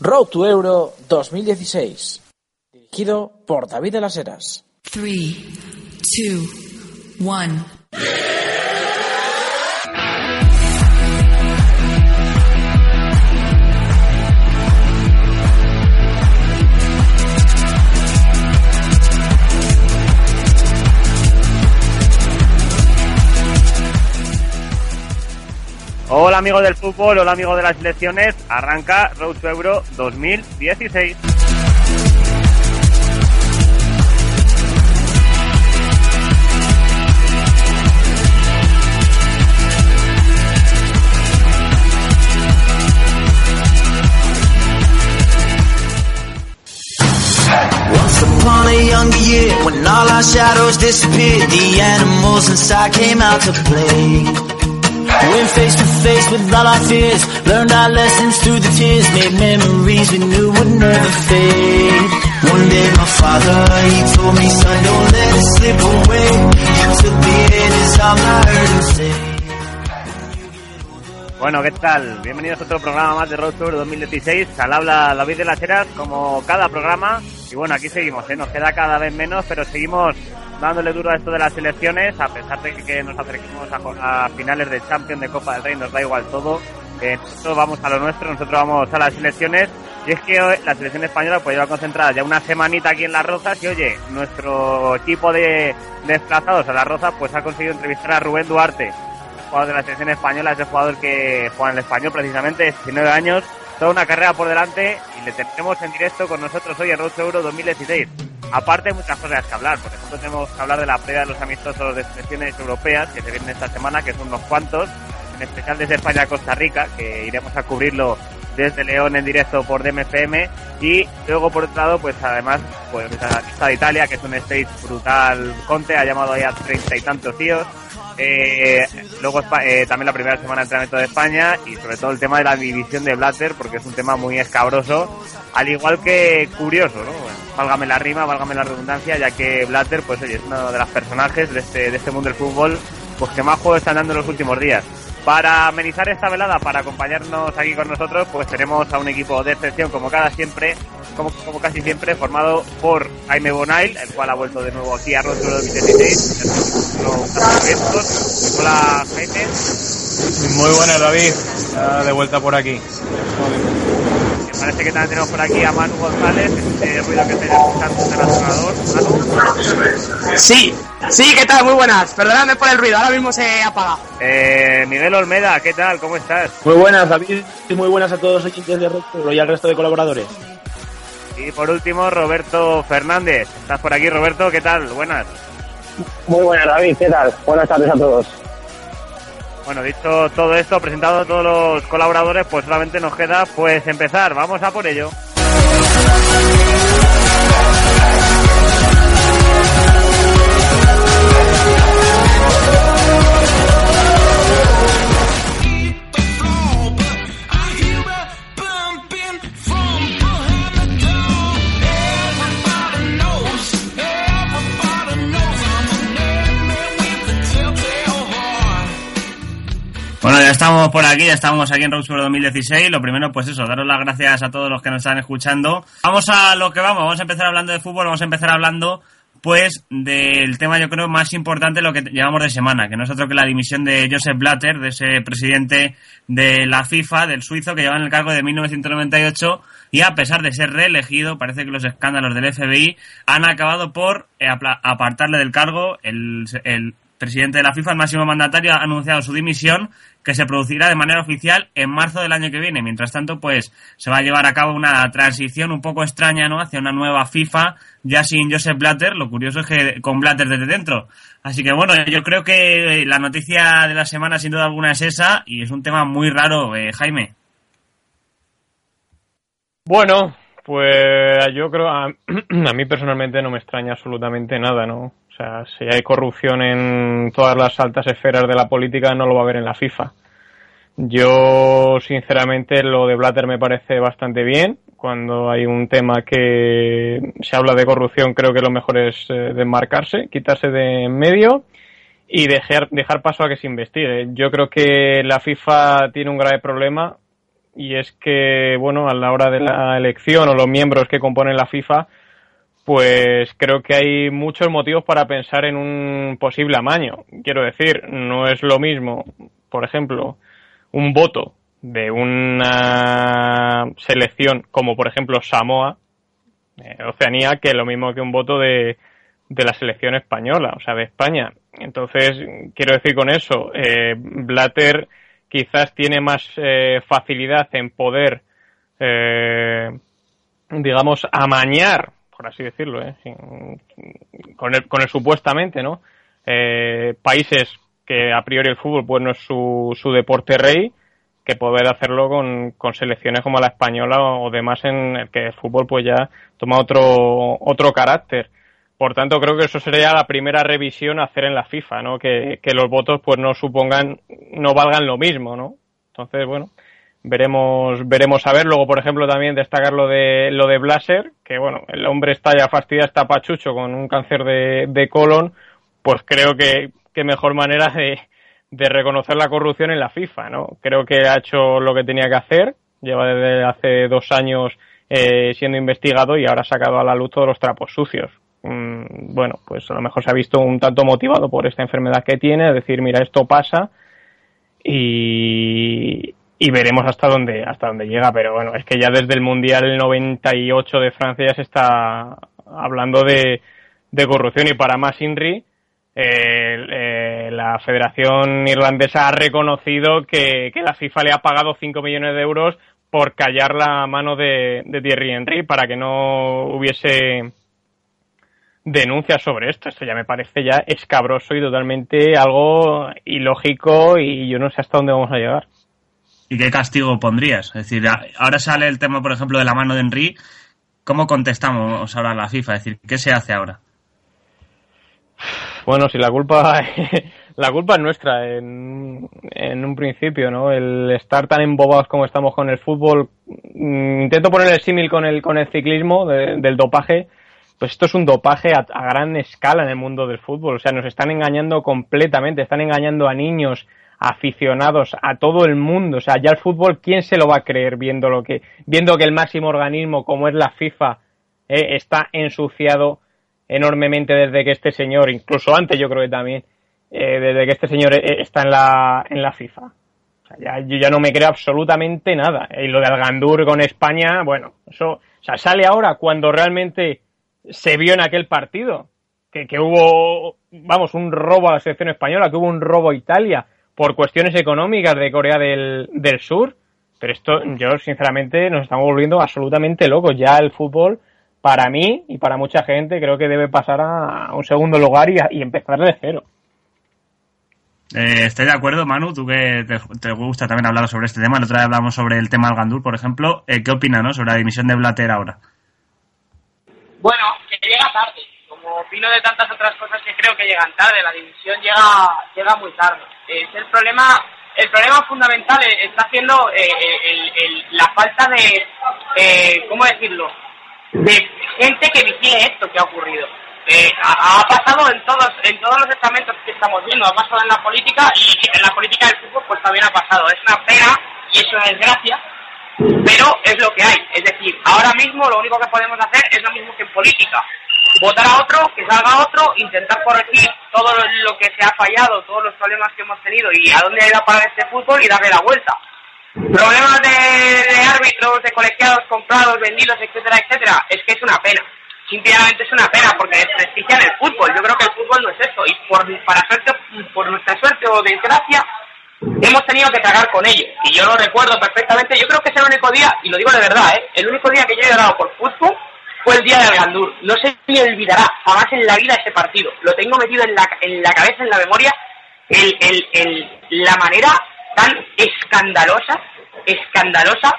Road to Euro 2016. Dirigido por David de las Heras. 3, 2, 1. Hola amigos del fútbol, hola amigos de las selecciones, arranca Road to Euro 2016. Once upon a younger year, when all our shadows disappeared, the animals inside came out to play. Went face to face with all our fears, learned our lessons through the tears, made memories we knew would never fade. One day my father, he told me, son, don't let it slip away. Bueno, ¿qué tal? Bienvenidos a otro programa más de Road Tour 2016. Al habla David de como cada programa. Y bueno, aquí seguimos, ¿eh? nos queda cada vez menos, pero seguimos dándole duro a esto de las selecciones, a pesar de que nos acerquemos a, finales de Champions, de Copa del Rey, nos da igual todo. Eh, nosotros vamos a lo nuestro, nosotros vamos a las selecciones. Y es que hoy la selección española pues lleva concentrada ya una semanita aquí en Las Rozas y oye, nuestro equipo de desplazados a Las Rozas pues ha conseguido entrevistar a Rubén Duarte, jugador de la selección española, es el jugador que juega en el español precisamente, 19 años, toda una carrera por delante y le tenemos en directo con nosotros hoy en Road Euro 2016. Aparte, muchas cosas que hablar. Por ejemplo, tenemos que hablar de la previa de los amistosos de selecciones europeas que se vienen esta semana, que son unos cuantos, en especial desde España a Costa Rica, que iremos a cubrirlo desde León en directo por DMFM. Y luego, por otro lado, pues además, pues la lista de Italia, que es un stage brutal. Conte ha llamado ahí a treinta y tantos tíos. Eh, luego eh, también la primera semana de entrenamiento de España y sobre todo el tema de la división de Blatter porque es un tema muy escabroso al igual que curioso ¿no? válgame la rima, válgame la redundancia ya que Blatter pues oye es uno de los personajes de este, de este mundo del fútbol pues que más juegos están dando en los últimos días para amenizar esta velada, para acompañarnos aquí con nosotros, pues tenemos a un equipo de excepción, como cada siempre, como, casi siempre, formado por Jaime Bonail, el cual ha vuelto de nuevo aquí a Rostro 2016. Hola, Jaime. Muy buenas, David. De vuelta por aquí. Parece que también tenemos por aquí a Manu González, este ruido que tenemos escuchando del alternador. Manu. Sí, sí, ¿qué tal? Muy buenas. Perdóname por el ruido, ahora mismo se apaga. Eh, Miguel Olmeda, ¿qué tal? ¿Cómo estás? Muy buenas, David, y muy buenas a todos los oyentes de Recto y al resto de colaboradores. Y por último, Roberto Fernández. ¿Estás por aquí, Roberto? ¿Qué tal? Buenas. Muy buenas, David, ¿qué tal? Buenas tardes a todos. Bueno, dicho todo esto, presentado a todos los colaboradores, pues solamente nos queda pues empezar. Vamos a por ello. Bueno, ya estamos por aquí, ya estamos aquí en Road Tour 2016. Lo primero, pues eso, daros las gracias a todos los que nos están escuchando. Vamos a lo que vamos, vamos a empezar hablando de fútbol, vamos a empezar hablando pues del tema yo creo más importante lo que llevamos de semana, que no es otro que la dimisión de Joseph Blatter, de ese presidente de la FIFA, del suizo, que lleva en el cargo de 1998 y a pesar de ser reelegido, parece que los escándalos del FBI han acabado por eh, apartarle del cargo. El, el presidente de la FIFA, el máximo mandatario, ha anunciado su dimisión que se producirá de manera oficial en marzo del año que viene. Mientras tanto, pues se va a llevar a cabo una transición un poco extraña, ¿no? Hacia una nueva FIFA, ya sin Joseph Blatter. Lo curioso es que con Blatter desde dentro. Así que bueno, yo creo que la noticia de la semana sin duda alguna es esa y es un tema muy raro, eh, Jaime. Bueno, pues yo creo, a, a, mí personalmente no me extraña absolutamente nada, ¿no? Sea, si hay corrupción en todas las altas esferas de la política, no lo va a haber en la FIFA. Yo, sinceramente, lo de Blatter me parece bastante bien. Cuando hay un tema que se habla de corrupción, creo que lo mejor es eh, desmarcarse, quitarse de en medio y dejar, dejar paso a que se investigue. Yo creo que la FIFA tiene un grave problema y es que, bueno, a la hora de la elección o los miembros que componen la FIFA, pues creo que hay muchos motivos para pensar en un posible amaño. Quiero decir, no es lo mismo, por ejemplo, un voto de una selección como por ejemplo Samoa, eh, Oceanía, que lo mismo que un voto de, de la selección española, o sea, de España. Entonces, quiero decir con eso, eh, Blatter quizás tiene más eh, facilidad en poder, eh, digamos, amañar, por así decirlo, ¿eh? con, el, con el supuestamente, ¿no? Eh, países que a priori el fútbol pues no es su, su deporte rey, que poder hacerlo con, selecciones como la española o demás en el que el fútbol pues ya toma otro, otro carácter. Por tanto, creo que eso sería la primera revisión a hacer en la FIFA, ¿no? Que, que los votos pues no supongan, no valgan lo mismo, ¿no? Entonces, bueno, veremos, veremos a ver. Luego, por ejemplo, también destacar lo de, lo de Blaser, que bueno, el hombre está ya fastidiado, está pachucho con un cáncer de, de colon, pues creo que, que mejor manera de, de reconocer la corrupción en la FIFA, ¿no? Creo que ha hecho lo que tenía que hacer, lleva desde hace dos años eh, siendo investigado y ahora ha sacado a la luz todos los trapos sucios. Mm, bueno, pues a lo mejor se ha visto un tanto motivado por esta enfermedad que tiene, es decir, mira, esto pasa y, y veremos hasta dónde, hasta dónde llega, pero bueno, es que ya desde el Mundial 98 de Francia ya se está hablando de, corrupción y para más Inri, eh, la Federación Irlandesa ha reconocido que, que, la FIFA le ha pagado 5 millones de euros por callar la mano de, de Thierry Henry para que no hubiese denuncias sobre esto. Esto ya me parece ya escabroso y totalmente algo ilógico y yo no sé hasta dónde vamos a llegar. ¿Y qué castigo pondrías? Es decir, ahora sale el tema, por ejemplo, de la mano de Henry. ¿Cómo contestamos ahora a la FIFA? Es decir, ¿qué se hace ahora? Bueno, si la culpa la culpa es nuestra en, en un principio, ¿no? El estar tan embobados como estamos con el fútbol. Mm, intento poner el símil con el con el ciclismo de, del dopaje pues esto es un dopaje a, a, gran escala en el mundo del fútbol. O sea, nos están engañando completamente, están engañando a niños, aficionados, a todo el mundo. O sea, ya el fútbol, ¿quién se lo va a creer viendo lo que, viendo que el máximo organismo como es la FIFA eh, está ensuciado enormemente desde que este señor, incluso antes yo creo que también, eh, desde que este señor eh, está en la, en la FIFA. O sea, ya, yo ya no me creo absolutamente nada. Y lo de Algandur con España, bueno, eso, o sea, sale ahora cuando realmente se vio en aquel partido. Que, que, hubo, vamos, un robo a la selección española, que hubo un robo a Italia por cuestiones económicas de Corea del, del Sur. Pero esto, yo sinceramente, nos estamos volviendo absolutamente locos. Ya el fútbol, para mí y para mucha gente, creo que debe pasar a un segundo lugar y, a, y empezar de cero. Eh, estoy de acuerdo, Manu, tú que te, te, gusta también hablar sobre este tema. La otra vez hablamos sobre el tema del Gandur, por ejemplo. Eh, ¿Qué opinas ¿no? sobre la dimisión de Blatter ahora? Bueno, que llega tarde. Como opino de tantas otras cosas que creo que llegan tarde, la división llega llega muy tarde. Es el problema el problema fundamental está siendo eh, el, el, la falta de eh, cómo decirlo de gente que vigile esto que ha ocurrido. Eh, ha, ha, pasado en todos en todos los estamentos que estamos viendo, ha pasado en la política y en la política del fútbol pues también ha pasado. Es una pena y es una desgracia pero es lo que hay. Es decir, ahora mismo lo único que podemos hacer es lo mismo que en política. Votar a otro, que salga otro, intentar corregir todo lo que se ha fallado, todos los problemas que hemos tenido y a dónde ha ido a parar este fútbol y darle la vuelta. Problemas de, árbitros, de colegiados comprados, vendidos, etcétera, etcétera, es que es una pena. Simplemente es una pena porque desprestigian el fútbol. Yo creo que el fútbol no es eso y por, para suerte, por nuestra suerte o desgracia, hemos tenido que tragar con ellos. Y yo lo recuerdo perfectamente. Yo creo que es el único día, y lo digo de verdad, ¿eh? el único día que yo he llorado por fútbol fue el día de Gandur. No se me olvidará jamás en la vida ese partido. Lo tengo metido en la, en la cabeza, en la memoria, el, el, el, la manera tan escandalosa escandalosa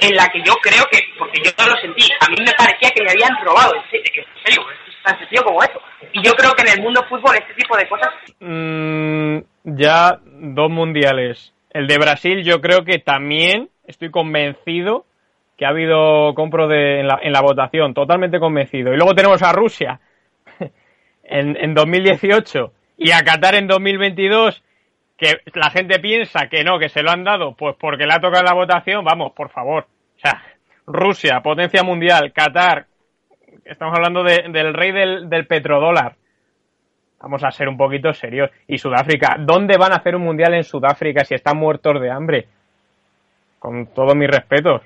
en la que yo creo que, porque yo no lo sentí, a mí me parecía que me habían robado, en serio es tan sencillo como eso. Y yo creo que en el mundo fútbol este tipo de cosas... Mm, ya dos mundiales. El de Brasil yo creo que también estoy convencido que ha habido compro de, en, la, en la votación, totalmente convencido. Y luego tenemos a Rusia en, en 2018 y a Qatar en 2022 que la gente piensa que no, que se lo han dado, pues porque le ha tocado la votación, vamos, por favor. O sea, Rusia, potencia mundial, Qatar, estamos hablando de, del rey del, del, petrodólar. Vamos a ser un poquito serios. Y Sudáfrica, ¿dónde van a hacer un mundial en Sudáfrica si están muertos de hambre? Con todos mis respetos.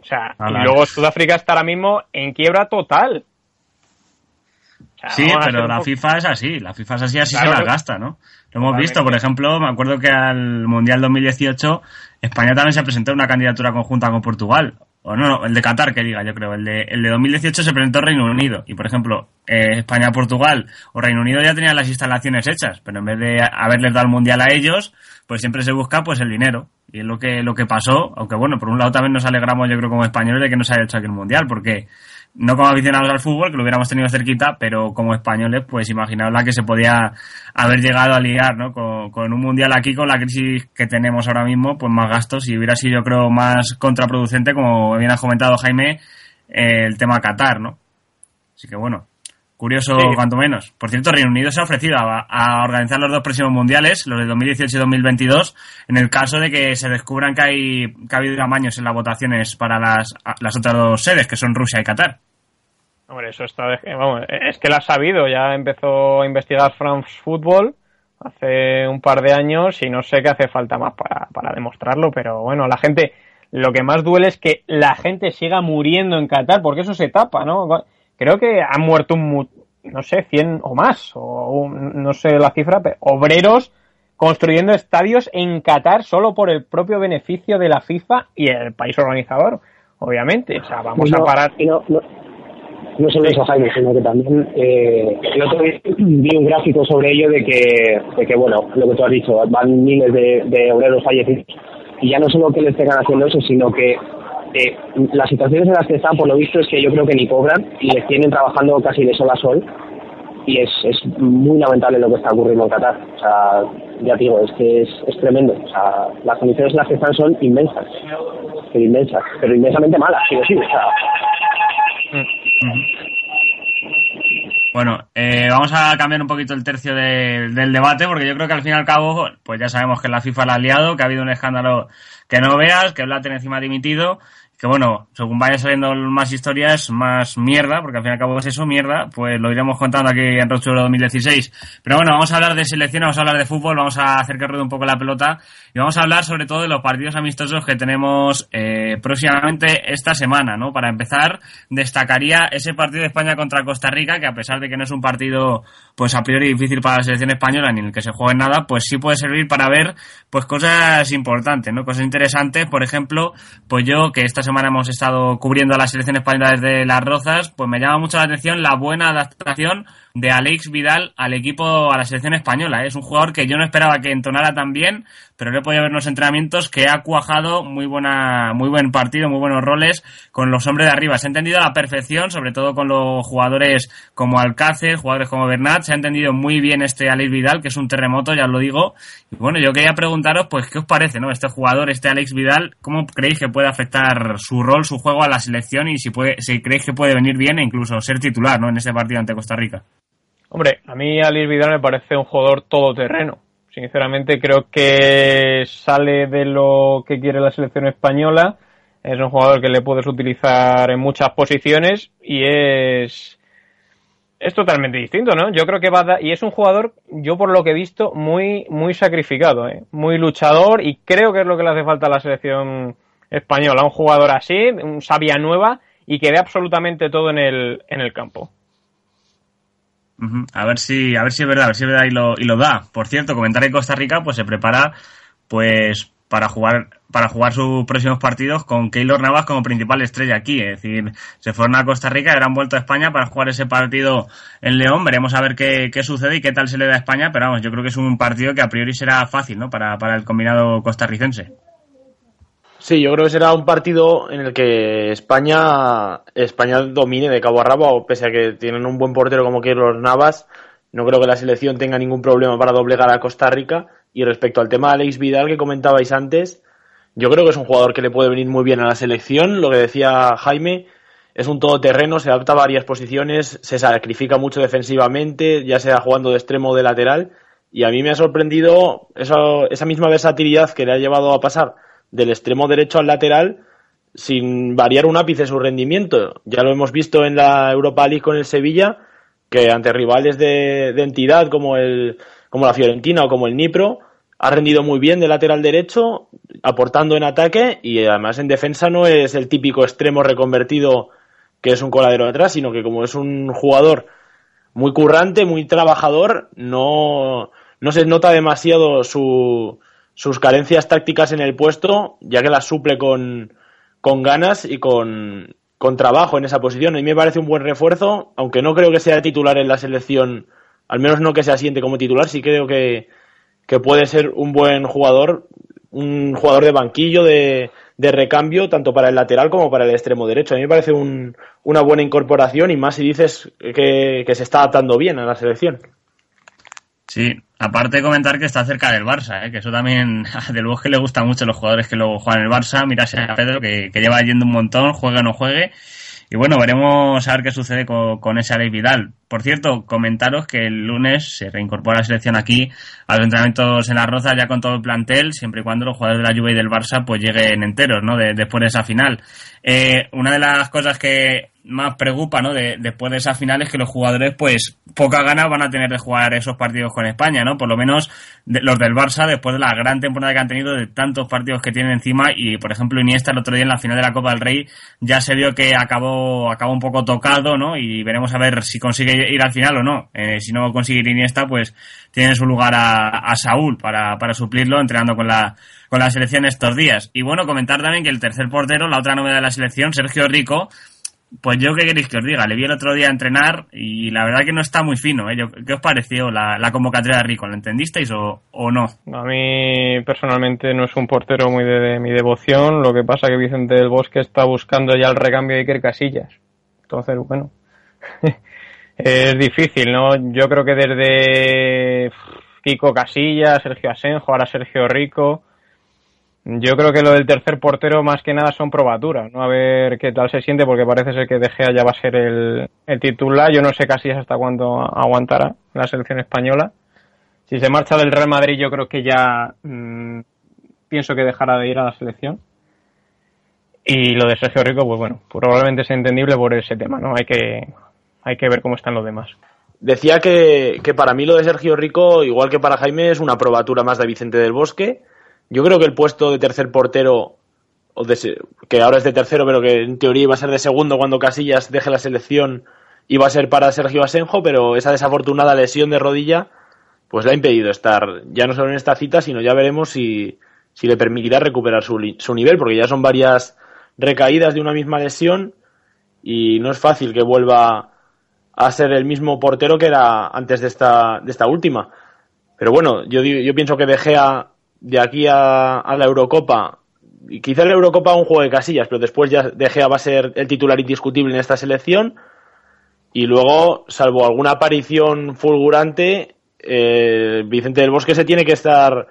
O sea, y luego Sudáfrica está ahora mismo en quiebra total. O sea, sí, pero la FIFA es así, la FIFA es así, así claro, se la gasta, ¿no? Lo hemos visto, por ejemplo, me acuerdo que al Mundial 2018 España también se presentó una candidatura conjunta con Portugal. O no, no, el de Qatar, que diga, yo creo. El de, el de 2018 se presentó Reino Unido. Y, por ejemplo, eh, España, Portugal o Reino Unido ya tenían las instalaciones hechas. Pero en vez de haberles dado el Mundial a ellos, pues siempre se busca pues el dinero. Y es lo que, lo que pasó. Aunque bueno, por un lado también nos alegramos, yo creo, como españoles de que no se haya hecho aquí el Mundial. Porque no como aficionados al fútbol, que lo hubiéramos tenido cerquita, pero como españoles, pues imaginaos la que se podía haber llegado a liar, ¿no? Con, con, un mundial aquí, con la crisis que tenemos ahora mismo, pues más gastos y hubiera sido, yo creo, más contraproducente, como bien ha comentado Jaime, el tema Qatar, ¿no? Así que bueno, curioso sí. cuanto menos. Por cierto, Reino Unido se ha ofrecido a, a, organizar los dos próximos mundiales, los de 2018 y 2022, en el caso de que se descubran que, hay, que ha habido amaños en las votaciones para las, las otras dos sedes, que son Rusia y Qatar. Hombre, eso está. De, vamos, es que lo ha sabido. Ya empezó a investigar France Football hace un par de años y no sé qué hace falta más para, para demostrarlo, pero bueno, la gente. Lo que más duele es que la gente siga muriendo en Qatar, porque eso se tapa, ¿no? Creo que han muerto un, no sé, 100 o más, o un, no sé la cifra, pero obreros construyendo estadios en Qatar solo por el propio beneficio de la FIFA y el país organizador, obviamente. O sea, vamos no, a parar. No, no, no solo eso, Jaime, sino que también eh, el otro día vi un gráfico sobre ello de que, de que, bueno, lo que tú has dicho, van miles de, de obreros fallecidos y ya no solo que le estén haciendo eso, sino que eh, las situaciones en las que están, por lo visto, es que yo creo que ni cobran y les tienen trabajando casi de sol a sol y es, es muy lamentable lo que está ocurriendo en Qatar. O sea, ya digo, es que es, es tremendo. O sea, las condiciones en las que están son inmensas, pero inmensas, pero inmensamente malas, sí sí. O sea, bueno, eh, vamos a cambiar un poquito el tercio de, del debate porque yo creo que al fin y al cabo, pues ya sabemos que la FIFA la ha liado, que ha habido un escándalo que no veas, que Blatter encima ha dimitido que bueno, según vaya saliendo más historias, más mierda, porque al fin y al cabo es eso, mierda, pues lo iremos contando aquí en Rocho 2016. Pero bueno, vamos a hablar de selección, vamos a hablar de fútbol, vamos a hacer que ruede un poco la pelota y vamos a hablar sobre todo de los partidos amistosos que tenemos eh, próximamente esta semana, ¿no? Para empezar, destacaría ese partido de España contra Costa Rica, que a pesar de que no es un partido pues a priori difícil para la selección española ni en el que se juegue nada, pues sí puede servir para ver pues cosas importantes, ¿no? Cosas interesantes, por ejemplo, pues yo que esta semana hemos estado cubriendo a la selección española desde Las Rozas, pues me llama mucho la atención la buena adaptación de Alex Vidal al equipo, a la selección española. Es un jugador que yo no esperaba que entonara tan bien, pero le he podido ver en los entrenamientos que ha cuajado muy buena, muy buen partido, muy buenos roles con los hombres de arriba. Se ha entendido a la perfección, sobre todo con los jugadores como Alcácer, jugadores como Bernat. Se ha entendido muy bien este Alex Vidal, que es un terremoto, ya os lo digo. Y bueno, yo quería preguntaros, pues, ¿qué os parece, no? Este jugador, este Alex Vidal, ¿cómo creéis que puede afectar su rol, su juego a la selección y si puede, si creéis que puede venir bien e incluso ser titular, ¿no? En ese partido ante Costa Rica. Hombre, a mí Alice Vidal me parece un jugador todoterreno. Sinceramente creo que sale de lo que quiere la selección española. Es un jugador que le puedes utilizar en muchas posiciones y es es totalmente distinto, ¿no? Yo creo que va a dar, y es un jugador, yo por lo que he visto, muy muy sacrificado, ¿eh? muy luchador y creo que es lo que le hace falta a la selección española, un jugador así, un sabia nueva y que dé absolutamente todo en el en el campo. A ver si, a ver si es verdad, a ver si es verdad y lo, y lo da. Por cierto, comentar que Costa Rica pues se prepara pues para jugar para jugar sus próximos partidos con Keylor Navas como principal estrella aquí. Es decir, se fueron a Costa Rica han vuelto a España para jugar ese partido en León. Veremos a ver qué, qué, sucede y qué tal se le da a España, pero vamos, yo creo que es un partido que a priori será fácil, ¿no? Para, para el combinado costarricense. Sí, yo creo que será un partido en el que España España domine de cabo a rabo, pese a que tienen un buen portero como los Navas. No creo que la selección tenga ningún problema para doblegar a Costa Rica. Y respecto al tema de Alex Vidal que comentabais antes, yo creo que es un jugador que le puede venir muy bien a la selección. Lo que decía Jaime, es un todoterreno, se adapta a varias posiciones, se sacrifica mucho defensivamente, ya sea jugando de extremo o de lateral. Y a mí me ha sorprendido esa misma versatilidad que le ha llevado a pasar del extremo derecho al lateral sin variar un ápice su rendimiento. Ya lo hemos visto en la Europa League con el Sevilla, que ante rivales de, entidad como, el, como la Fiorentina o como el Nipro, ha rendido muy bien de lateral derecho, aportando en ataque y además en defensa no es el típico extremo reconvertido que es un coladero atrás, sino que como es un jugador muy currante, muy trabajador, no, no se nota demasiado su, sus carencias tácticas en el puesto, ya que las suple con, con ganas y con, con trabajo en esa posición. A mí me parece un buen refuerzo, aunque no creo que sea titular en la selección, al menos no que se asiente como titular, sí creo que, que puede ser un buen jugador, un jugador de banquillo, de, de recambio, tanto para el lateral como para el extremo derecho. A mí me parece un, una buena incorporación y más si dices que, que se está adaptando bien a la selección. Sí, aparte de comentar que está cerca del Barça, ¿eh? que eso también a Del Bosque le gusta mucho a los jugadores que luego juegan el Barça. Mira a Pedro que, que, lleva yendo un montón, juegue o no juegue. Y bueno, veremos a ver qué sucede con, ese Alex Vidal. Por cierto, comentaros que el lunes se reincorpora la selección aquí a los entrenamientos en la Roza ya con todo el plantel, siempre y cuando los jugadores de la Juve y del Barça pues lleguen enteros, ¿no? después de esa final. Eh, una de las cosas que más preocupa, ¿no? De, después de esas finales que los jugadores, pues, poca ganas van a tener de jugar esos partidos con España, ¿no? Por lo menos los del Barça, después de la gran temporada que han tenido, de tantos partidos que tienen encima, y por ejemplo Iniesta el otro día en la final de la Copa del Rey ya se vio que acabó, acabó un poco tocado, ¿no? Y veremos a ver si consigue ir al final o no. Eh, si no consigue ir Iniesta, pues tiene su lugar a, a Saúl para, para suplirlo, entrenando con la, con la selección estos días. Y bueno, comentar también que el tercer portero, la otra novedad de la selección, Sergio Rico, pues yo qué queréis que os diga, le vi el otro día entrenar y la verdad que no está muy fino. ¿eh? ¿Qué os pareció la, convocatoria de Rico? ¿Lo entendisteis o, no? A mí personalmente no es un portero muy de, mi devoción, lo que pasa que Vicente del Bosque está buscando ya el recambio de Iker Casillas. Entonces, bueno, es difícil, ¿no? Yo creo que desde Kiko Casillas, Sergio Asenjo, ahora Sergio Rico yo creo que lo del tercer portero más que nada son probaturas, ¿no? A ver qué tal se siente, porque parece ser que De Gea ya va a ser el, titular. Yo no sé casi hasta cuándo aguantará la selección española. Si se marcha del Real Madrid, yo creo que ya mm, pienso que dejará de ir a la selección. Y lo de Sergio Rico, pues bueno, probablemente es entendible por ese tema, ¿no? Hay que, hay que ver cómo están los demás. Decía que, que para mí lo de Sergio Rico, igual que para Jaime, es una probatura más de Vicente del Bosque yo creo que el puesto de tercer portero, o que ahora es de tercero, pero que en teoría iba a ser de segundo cuando Casillas deje la selección, iba a ser para Sergio Asenjo, pero esa desafortunada lesión de rodilla, pues le ha impedido estar ya no solo en esta cita, sino ya veremos si, si le permitirá recuperar su, su nivel, porque ya son varias recaídas de una misma lesión y no es fácil que vuelva a ser el mismo portero que era antes de esta, de esta última. Pero bueno, yo, yo pienso que De Gea de aquí a, la Eurocopa, y quizá la Eurocopa un juego de casillas, pero después ya De Gea va a ser el titular indiscutible en esta selección. Y luego, salvo alguna aparición fulgurante, eh, Vicente del Bosque se tiene que estar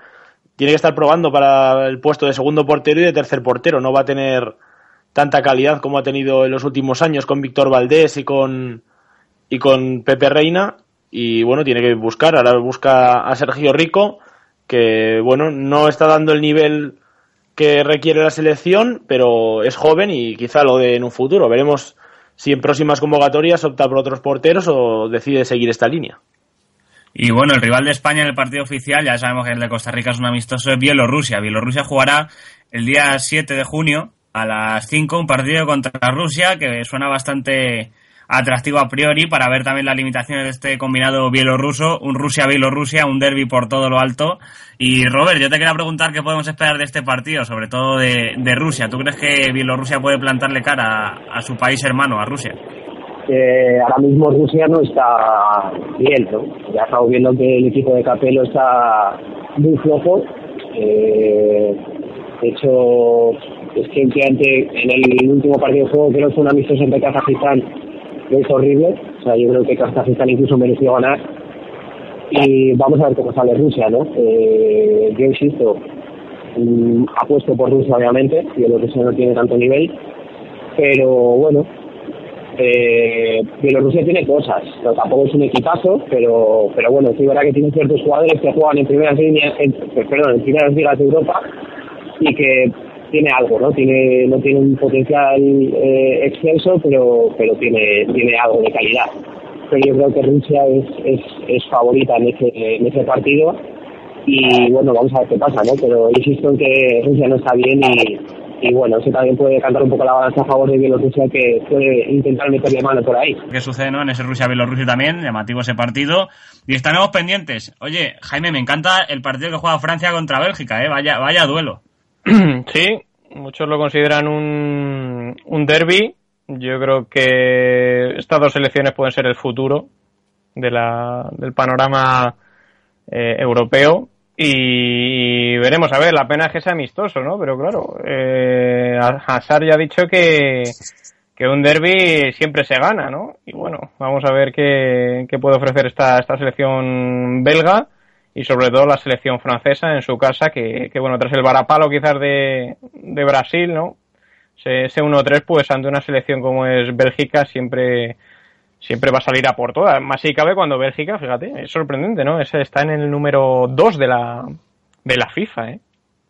tiene que estar probando para el puesto de segundo portero y de tercer portero. No va a tener tanta calidad como ha tenido en los últimos años con Víctor Valdés y con y con Pepe Reina. Y bueno, tiene que buscar. Ahora busca a Sergio Rico que bueno, no está dando el nivel que requiere la selección, pero es joven y quizá lo de en un futuro. Veremos si en próximas convocatorias opta por otros porteros o decide seguir esta línea. Y bueno, el rival de España en el partido oficial, ya sabemos que el de Costa Rica es un amistoso, es Bielorrusia. Bielorrusia jugará el día 7 de junio a las 5 un partido contra Rusia que suena bastante atractivo a priori para ver también las limitaciones de este combinado bielorruso, un Rusia-Bielorrusia, un derby por todo lo alto. Y Robert, yo te quería preguntar qué podemos esperar de este partido, sobre todo de, Rusia. ¿Tú crees que Bielorrusia puede plantarle cara a, su país hermano, a Rusia? Eh, ahora mismo Rusia no está bien, ¿no? Ya estamos viendo que el equipo de Capello está muy flojo. Eh, de hecho, Es que en el último partido de juego creo que fue una amistoso entre Kazajistán es horrible. O sea, yo creo que Kazajistán incluso mereció ganar. Y vamos a ver cómo sale Rusia, ¿no? Eh, yo insisto, mm, apuesto por Rusia obviamente, y el Rusia no tiene tanto nivel, pero bueno, eh, Bielorrusia tiene cosas, pero tampoco es un equipazo, pero pero bueno, sí verdad que tiene ciertos jugadores que juegan en primeras líneas, en, perdón, en primeras ligas de Europa y que tiene algo, ¿no? Tiene no tiene un potencial eh, excelso, pero pero tiene tiene algo de calidad. Pero yo creo que Rusia es, es, es favorita en ese, en ese partido y bueno, vamos a ver qué pasa, ¿no? Pero insisto en que Rusia no está bien y, y bueno, eso también puede cantar un poco la balanza a favor de Bielorrusia que puede intentar meterle mano por ahí. ¿Qué sucede? En ese Rusia-Bielorrusia también, llamativo ese partido. Y estaremos pendientes. Oye, Jaime, me encanta el partido que juega Francia contra Bélgica, ¿eh? Vaya duelo. Sí, muchos lo consideran un, un derby. Yo creo que estas dos selecciones pueden ser el futuro de la, del panorama eh, europeo y veremos, a ver, la pena es que sea amistoso, ¿no? Pero claro, eh, Hazard ya ha dicho que, que un derby siempre se gana, ¿no? Y bueno, vamos a ver qué, qué puede ofrecer esta, esta selección belga y sobre todo la selección francesa en su casa, que, bueno, tras el varapalo quizás de, de Brasil, ¿no? Ese 1-3, pues ante una selección como es Bélgica, siempre siempre va a salir a por todas. Más si cabe cuando Bélgica, fíjate, es sorprendente, ¿no? Ese está en el número 2 de la, de la FIFA, ¿eh?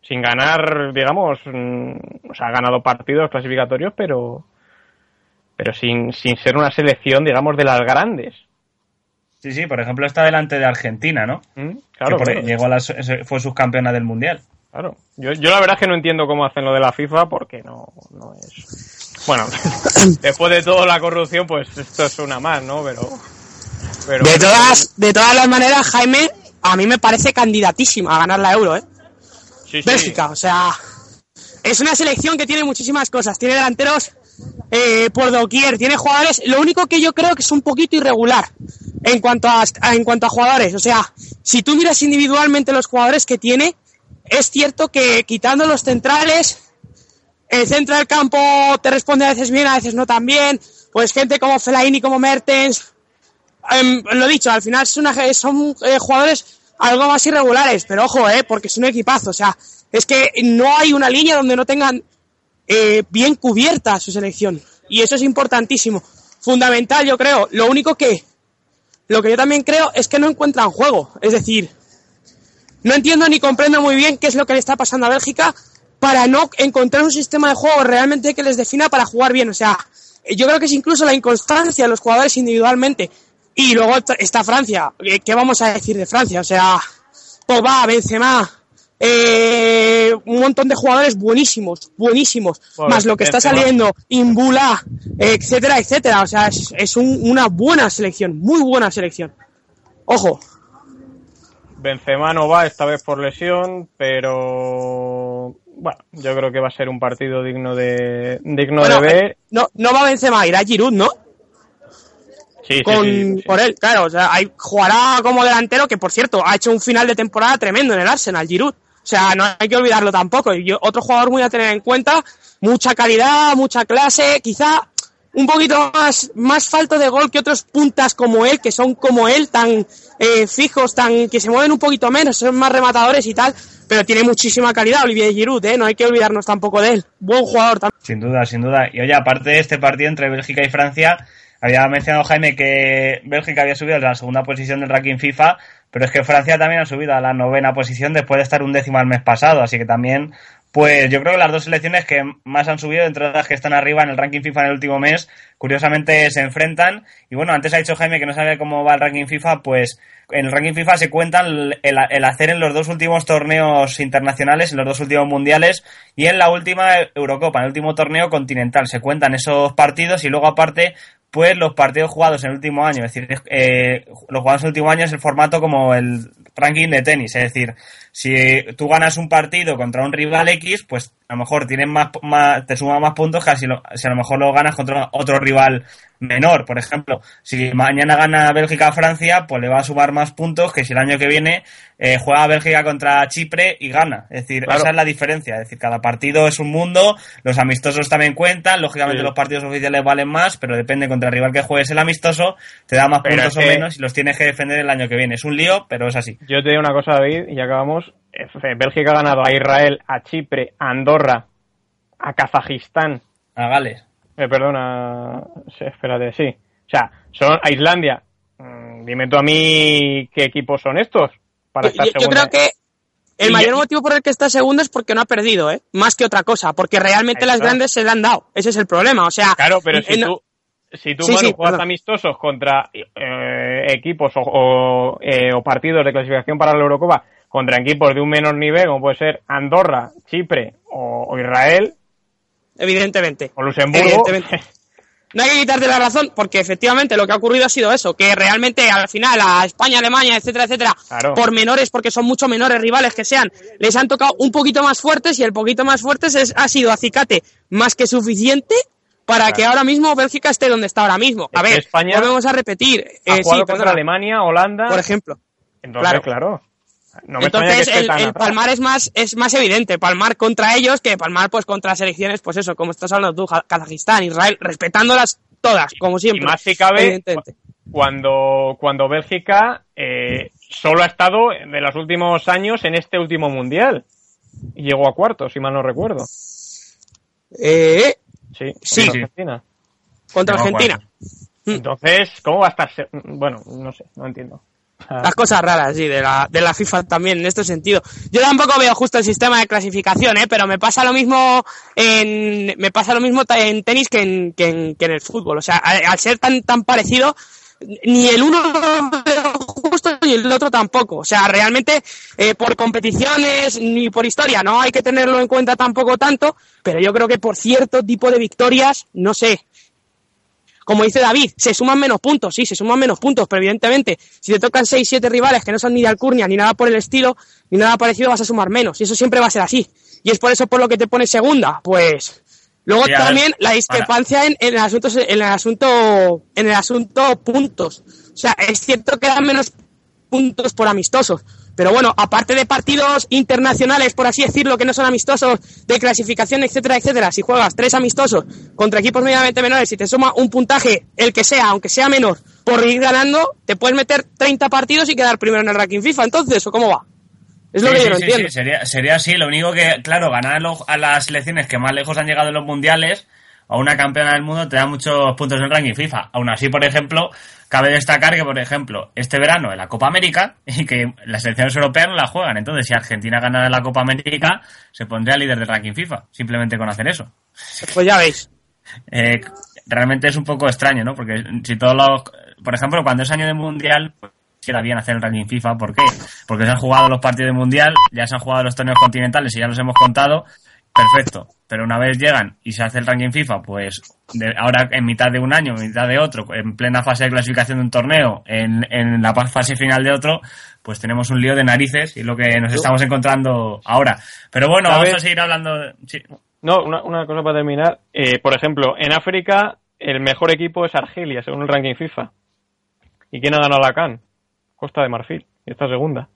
Sin ganar, digamos, mm, o sea, ha ganado partidos clasificatorios, pero pero sin, sin ser una selección, digamos, de las grandes. Sí, sí, por ejemplo, está delante de Argentina, ¿no? Mm, claro, que claro. llegó a las, fue subcampeona del Mundial. Claro. Yo, yo la verdad es que no entiendo cómo hacen lo de la FIFA porque no, no es. Bueno, después de toda la corrupción, pues esto es una más, ¿no? Pero. pero De todas, de todas las maneras, Jaime, a mí me parece candidatísima a ganar la Euro, ¿eh? Sí, sí. Bélgica, o sea, es una selección que tiene muchísimas cosas. Tiene delanteros eh, por doquier, tiene jugadores. Lo único que yo creo que es un poquito irregular en cuanto a, en cuanto a jugadores. O sea, si tú miras individualmente los jugadores que tiene, es cierto que quitando los centrales, el centro del campo te responde a veces bien, a veces no tan bien. Pues gente como Fellaini, como Mertens, em, lo dicho, al final son, son eh, jugadores algo más irregulares, pero ojo, eh, porque es un equipazo, o sea, es que no hay una línea donde no tengan eh, bien cubierta su selección, y eso es importantísimo, fundamental, yo creo. Lo único que, lo que yo también creo es que no encuentran juego, es decir, no entiendo ni comprendo muy bien qué es lo que le está pasando a Bélgica para no encontrar un sistema de juego realmente que les defina para jugar bien. O sea, yo creo que es incluso la inconstancia de los jugadores individualmente. Y luego está Francia. ¿Qué vamos a decir de Francia? O sea, Pogba, Benzema, eh, un montón de jugadores buenísimos, buenísimos. Más lo que está saliendo, Imbula, etcétera, etcétera. O sea, es, es un- una buena selección, muy buena selección. Ojo. Benzema no va esta vez por lesión, pero bueno, yo creo que va a ser un partido digno de digno Bueno, de ver. No, no va Benzema, irá Giroud, ¿no? Sí, sí, con, sí, sí. por él, claro. O sea, hay, jugará como delantero que, por cierto, ha hecho un final de temporada tremendo en el Arsenal, Giroud. O sea, no hay que olvidarlo tampoco. Yo- otro jugador muy a tener en cuenta, mucha calidad, mucha clase, quizá un poquito más, más falto de gol que otros puntas como él, que son como él, tan eh, fijos, tan que se mueven un poquito menos, son más rematadores y tal, pero tiene muchísima calidad Olivier Giroud, ¿eh? no hay que olvidarnos tampoco de él. Buen jugador también. Sin duda, sin duda. Y oye, aparte de este partido entre Bélgica y Francia, había mencionado Jaime que Bélgica había subido a la segunda posición del ranking FIFA, pero es que Francia también ha subido a la novena posición después de estar un décimo el mes pasado, así que también, pues yo creo que las dos selecciones que más han subido, entre las que están arriba en el ranking FIFA en el último mes, curiosamente se enfrentan. Y bueno, antes ha dicho Jaime que no sabe cómo va el ranking FIFA, pues en el ranking FIFA se cuentan el, el- hacer en los dos últimos torneos internacionales, en los dos últimos mundiales y en la última Eurocopa, en el último torneo continental. Se cuentan esos partidos y luego aparte pues los partidos jugados en el último año, es decir, eh, los jugados en el último año es el formato como el ranking de tenis, es decir, si tú ganas un partido contra un rival X, pues a lo mejor tienes más, más te suma más puntos que si, lo- si a lo mejor lo ganas contra otro rival menor. Por ejemplo, si mañana gana Bélgica a Francia, pues le va a sumar más puntos que si el año que viene eh, juega Bélgica contra Chipre y gana. Es decir, Claro. esa es la diferencia. Es decir, cada partido es un mundo, los amistosos también cuentan, lógicamente Sí. los partidos oficiales valen más, pero depende contra el rival que juegues el amistoso, te da más Pero puntos o menos y los tienes que defender el año que viene. Es un lío, pero es así. Yo te digo una cosa, David, y ya acabamos. Eh, Bélgica ha ganado a Israel, a Chipre, a Andorra, a Kazajistán. A Gales. Eh, perdona, sí, espérate, sí. O sea, son a Islandia. Mm, dime tú a mí qué equipos son estos para estar yo- yo creo que el Y- mayor motivo por el que está segundo es porque no ha perdido, ¿eh? Más que otra cosa, porque realmente las grandes se le han dado. Ese es el problema, o sea... Claro, pero eh, si no- tú, si tú Sí, Manu, sí, juegas perdón. amistosos contra eh, equipos o, o, eh, o partidos de clasificación para la Eurocopa contra equipos de un menor nivel, como puede ser Andorra, Chipre o, o Israel Evidentemente. o Luxemburgo, Evidentemente. No hay que quitarte la razón, porque efectivamente lo que ha ocurrido ha sido eso, que realmente al final a España, Alemania, etcétera, etcétera, Claro. por menores, porque son mucho menores rivales que sean, les han tocado un poquito más fuertes y el poquito más fuertes es- ha sido acicate más que suficiente para Claro. que ahora mismo Bélgica esté donde está ahora mismo. A Es ver, España volvemos a repetir. ha eh, jugado sí, contra. Alemania, Holanda, por ejemplo. entonces claro. claro. No me extraña que Entonces el, palmar es más es más evidente, palmar contra ellos que palmar pues contra selecciones, pues eso, como estás hablando tú, Kazajistán, Israel, respetándolas todas, como Y siempre. más si cabe, cuando, cuando Bélgica eh, solo ha estado de los últimos años en este último mundial. Y llegó a cuartos, si mal no recuerdo. Eh, Sí, Sí. contra Argentina. contra Argentina. Entonces, ¿cómo va a estar? Bueno, no sé, no entiendo. Las cosas raras, sí, de la, de la FIFA también, en este sentido. Yo tampoco veo justo el sistema de clasificación, ¿eh? pero me pasa lo mismo en, me pasa lo mismo en tenis que en, que en, el fútbol. O sea, al, ser tan, tan parecido, ni el uno justo ni el otro tampoco. O sea, realmente, eh, por competiciones ni por historia, no hay que tenerlo en cuenta tampoco tanto, pero yo creo que por cierto tipo de victorias, no sé, como dice David, se suman menos puntos, sí, se suman menos puntos, pero evidentemente, si te tocan 6, 7 rivales que no son ni de alcurnia, ni nada por el estilo, ni nada parecido, vas a sumar menos. Y eso siempre va a ser así. Y es por eso por lo que te pone segunda. Pues. Luego Sí, a ver, también la discrepancia en, en el asunto, en el asunto, en el asunto puntos. O sea, es cierto que dan menos puntos por amistosos. Pero bueno, aparte de partidos internacionales, por así decirlo, que no son amistosos de clasificación, etcétera, etcétera, si juegas tres amistosos contra equipos medianamente menores y te suma un puntaje, el que sea, aunque sea menor, por ir ganando, te puedes meter 30 partidos y quedar primero en el ranking FIFA. Entonces, ¿o cómo va? Es lo Sí, que sí, yo no sí, entiendo. sería, sería así. Lo único que, claro, ganar a las selecciones que más lejos han llegado en los mundiales o una campeona del mundo te da muchos puntos en ranking FIFA. Aún así, por ejemplo, cabe destacar que, por ejemplo, este verano en la Copa América y que las selecciones europeas no la juegan. Entonces, si Argentina ganara la Copa América, se pondría líder del ranking FIFA, simplemente con hacer eso. Pues ya veis. Eh, realmente es un poco extraño, ¿no? Porque si todos los... Por ejemplo, cuando es año de mundial, pues queda bien hacer el ranking FIFA. ¿Por qué? Porque se han jugado los partidos de mundial, ya se han jugado los torneos continentales y ya los hemos contado. Perfecto. Pero una vez llegan y se hace el ranking FIFA, pues de- ahora en mitad de un año, en mitad de otro, en plena fase de clasificación de un torneo, en, en la fase final de otro, pues tenemos un lío de narices y es lo que nos estamos encontrando ahora. Pero bueno, vamos a seguir hablando. de- sí. No, una, una cosa para terminar. Eh, por ejemplo, en África el mejor equipo es Argelia, según el ranking FIFA. ¿Y quién ha ganado la CAN? Costa de Marfil, y está segunda.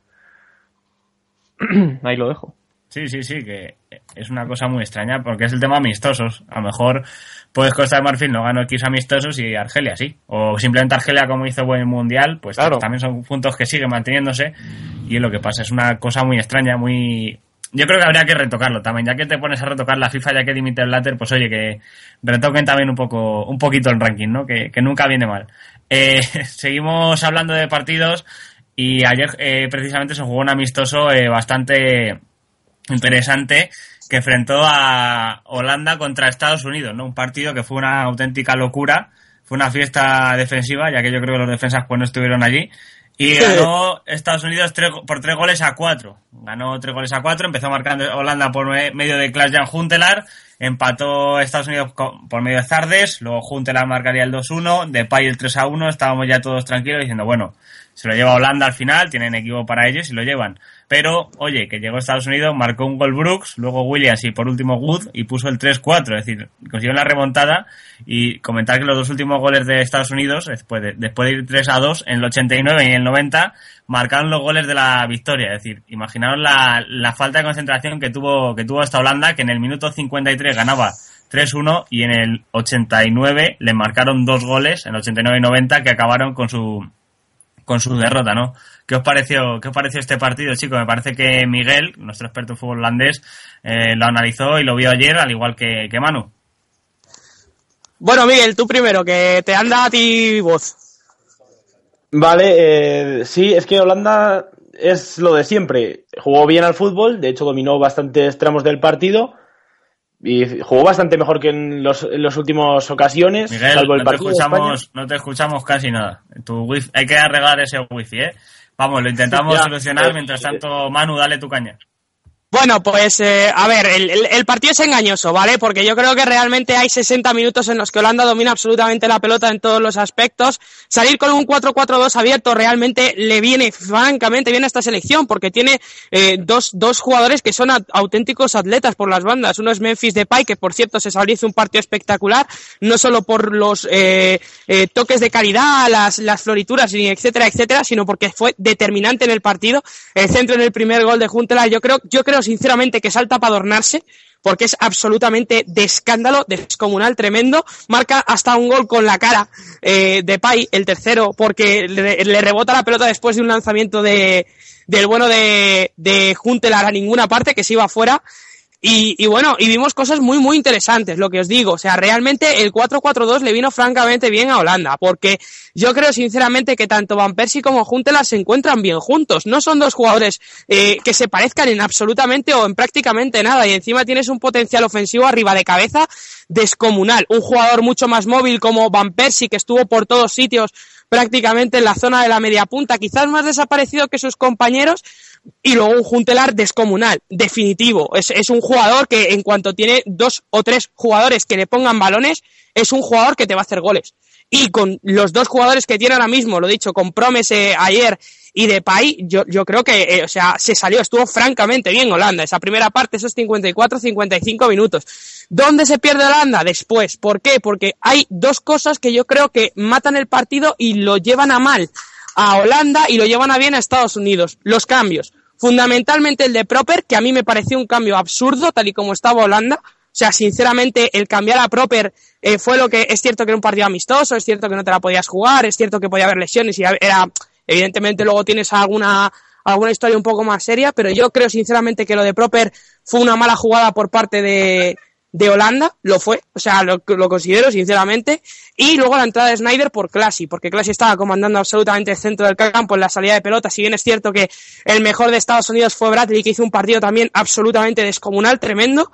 Ahí lo dejo. Sí, sí, sí, que es una cosa muy extraña porque es el tema amistosos. A lo mejor, pues Costa de Marfil no ganó X amistosos y Argelia sí. O simplemente Argelia, como hizo buen mundial, pues Claro. también son puntos que siguen manteniéndose. Y lo que pasa, es una cosa muy extraña, muy. Yo creo que habría que retocarlo también. Ya que te pones a retocar la FIFA, ya que dimite el Latter, pues oye, que retoquen también un poco, un poquito el ranking, ¿no? Que, que nunca viene mal. Eh, seguimos hablando de partidos y ayer eh, precisamente se jugó un amistoso eh, bastante interesante que enfrentó a Holanda contra Estados Unidos, ¿no? Un partido que fue una auténtica locura, fue una fiesta defensiva, ya que yo creo que los defensas pues no estuvieron allí. Y ganó Estados Unidos tres- por tres goles a cuatro. Ganó tres goles a cuatro, empezó marcando Holanda por me- medio de Klaas-Jan Huntelaar empató Estados Unidos con- por medio de Zardes, luego Juntelar marcaría el 2-1, Depay el 3-1, estábamos ya todos tranquilos diciendo, bueno, se lo lleva Holanda al final, tienen equipo para ellos y lo llevan. Pero, oye, que llegó Estados Unidos, marcó un gol Brooks, luego Williams y por último Wood y puso el 3-4, es decir, consiguió la remontada y comentar que los dos últimos goles de Estados Unidos, después de, después de ir 3-2, en el 89 y en el 90, marcaron los goles de la victoria. Es decir, imaginaos la, la falta de concentración que tuvo, que tuvo esta Holanda, que en el minuto 53 ganaba 3-1 y en el 89 le marcaron dos goles, en el 89 y 90, que acabaron con su, con su derrota, ¿no? ¿Qué os pareció, qué os pareció este partido, chicos? Me parece que Miguel, nuestro experto en fútbol holandés, eh, lo analizó y lo vio ayer, al igual que, que Manu. Bueno, Miguel, tú primero, que te anda a ti voz. Vale, eh, sí, es que Holanda es lo de siempre. Jugó bien al fútbol, de hecho dominó bastantes tramos del partido y jugó bastante mejor que en los, en las últimas ocasiones, Miguel, salvo el no, te escuchamos, no te escuchamos casi nada. Tu wifi- hay que arreglar ese wifi, ¿eh? Vamos, lo intentamos Ya, solucionar. eh, Mientras tanto, Manu, dale tu caña. Bueno, pues eh, a ver, el, el- partido es engañoso, ¿vale? Porque yo creo que realmente hay 60 minutos en los que Holanda domina absolutamente la pelota en todos los aspectos. Salir con un 4-4-2 abierto realmente le viene francamente bien a esta selección porque tiene eh, dos, dos jugadores que son auténticos atletas por las bandas. Uno es Memphis Depay, que por cierto se hizo un partido espectacular, no solo por los eh, eh, toques de calidad, las, florituras, etcétera, etcétera, sino porque fue determinante en el partido. El centro en el primer gol de Juntela, yo creo, yo creo sinceramente que salta para adornarse, porque es absolutamente de escándalo, descomunal, tremendo. Marca hasta un gol con la cara eh, de Pai, el tercero, porque le, rebota la pelota después de un lanzamiento de, del bueno de, de Juntelar a ninguna parte, que se iba afuera. Y, y bueno, y vimos cosas muy, muy interesantes, lo que os digo. O sea, realmente el 4-4-2 le vino francamente bien a Holanda, porque yo creo sinceramente que tanto Van Persie como Juntelar se encuentran bien juntos. No son dos jugadores eh, que se parezcan en absolutamente o en prácticamente nada, y encima tienes un potencial ofensivo arriba de cabeza descomunal. Un jugador mucho más móvil como Van Persie, que estuvo por todos sitios prácticamente en la zona de la media punta, quizás más desaparecido que sus compañeros, y luego un Juntelar descomunal, definitivo. Es, es un jugador que en cuanto tiene dos o tres jugadores que le pongan balones, es un jugador que te va a hacer goles. Y con los dos jugadores que tiene ahora mismo, lo dicho, con Promese ayer y Depay, yo, yo creo que, eh, o sea, se salió, estuvo francamente bien Holanda. Esa primera parte, esos 54-55 minutos. ¿Dónde se pierde Holanda? Después. ¿Por qué? Porque hay dos cosas que yo creo que matan el partido y lo llevan a mal a Holanda y lo llevan a bien a Estados Unidos. Los cambios. Fundamentalmente el de Proper, que a mí me pareció un cambio absurdo, tal y como estaba Holanda. O sea, sinceramente, el cambiar a Proper eh, fue lo que es cierto que era un partido amistoso, es cierto que no te la podías jugar, es cierto que podía haber lesiones y era, evidentemente, luego tienes alguna, alguna historia un poco más seria, pero yo creo sinceramente que lo de Proper fue una mala jugada por parte de, de Holanda, lo fue, o sea, lo, considero sinceramente, y luego la entrada de Snyder por Classy, porque Classy estaba comandando absolutamente el centro del campo en la salida de pelota, si bien es cierto que el mejor de Estados Unidos fue Bradley, que hizo un partido también absolutamente descomunal, tremendo,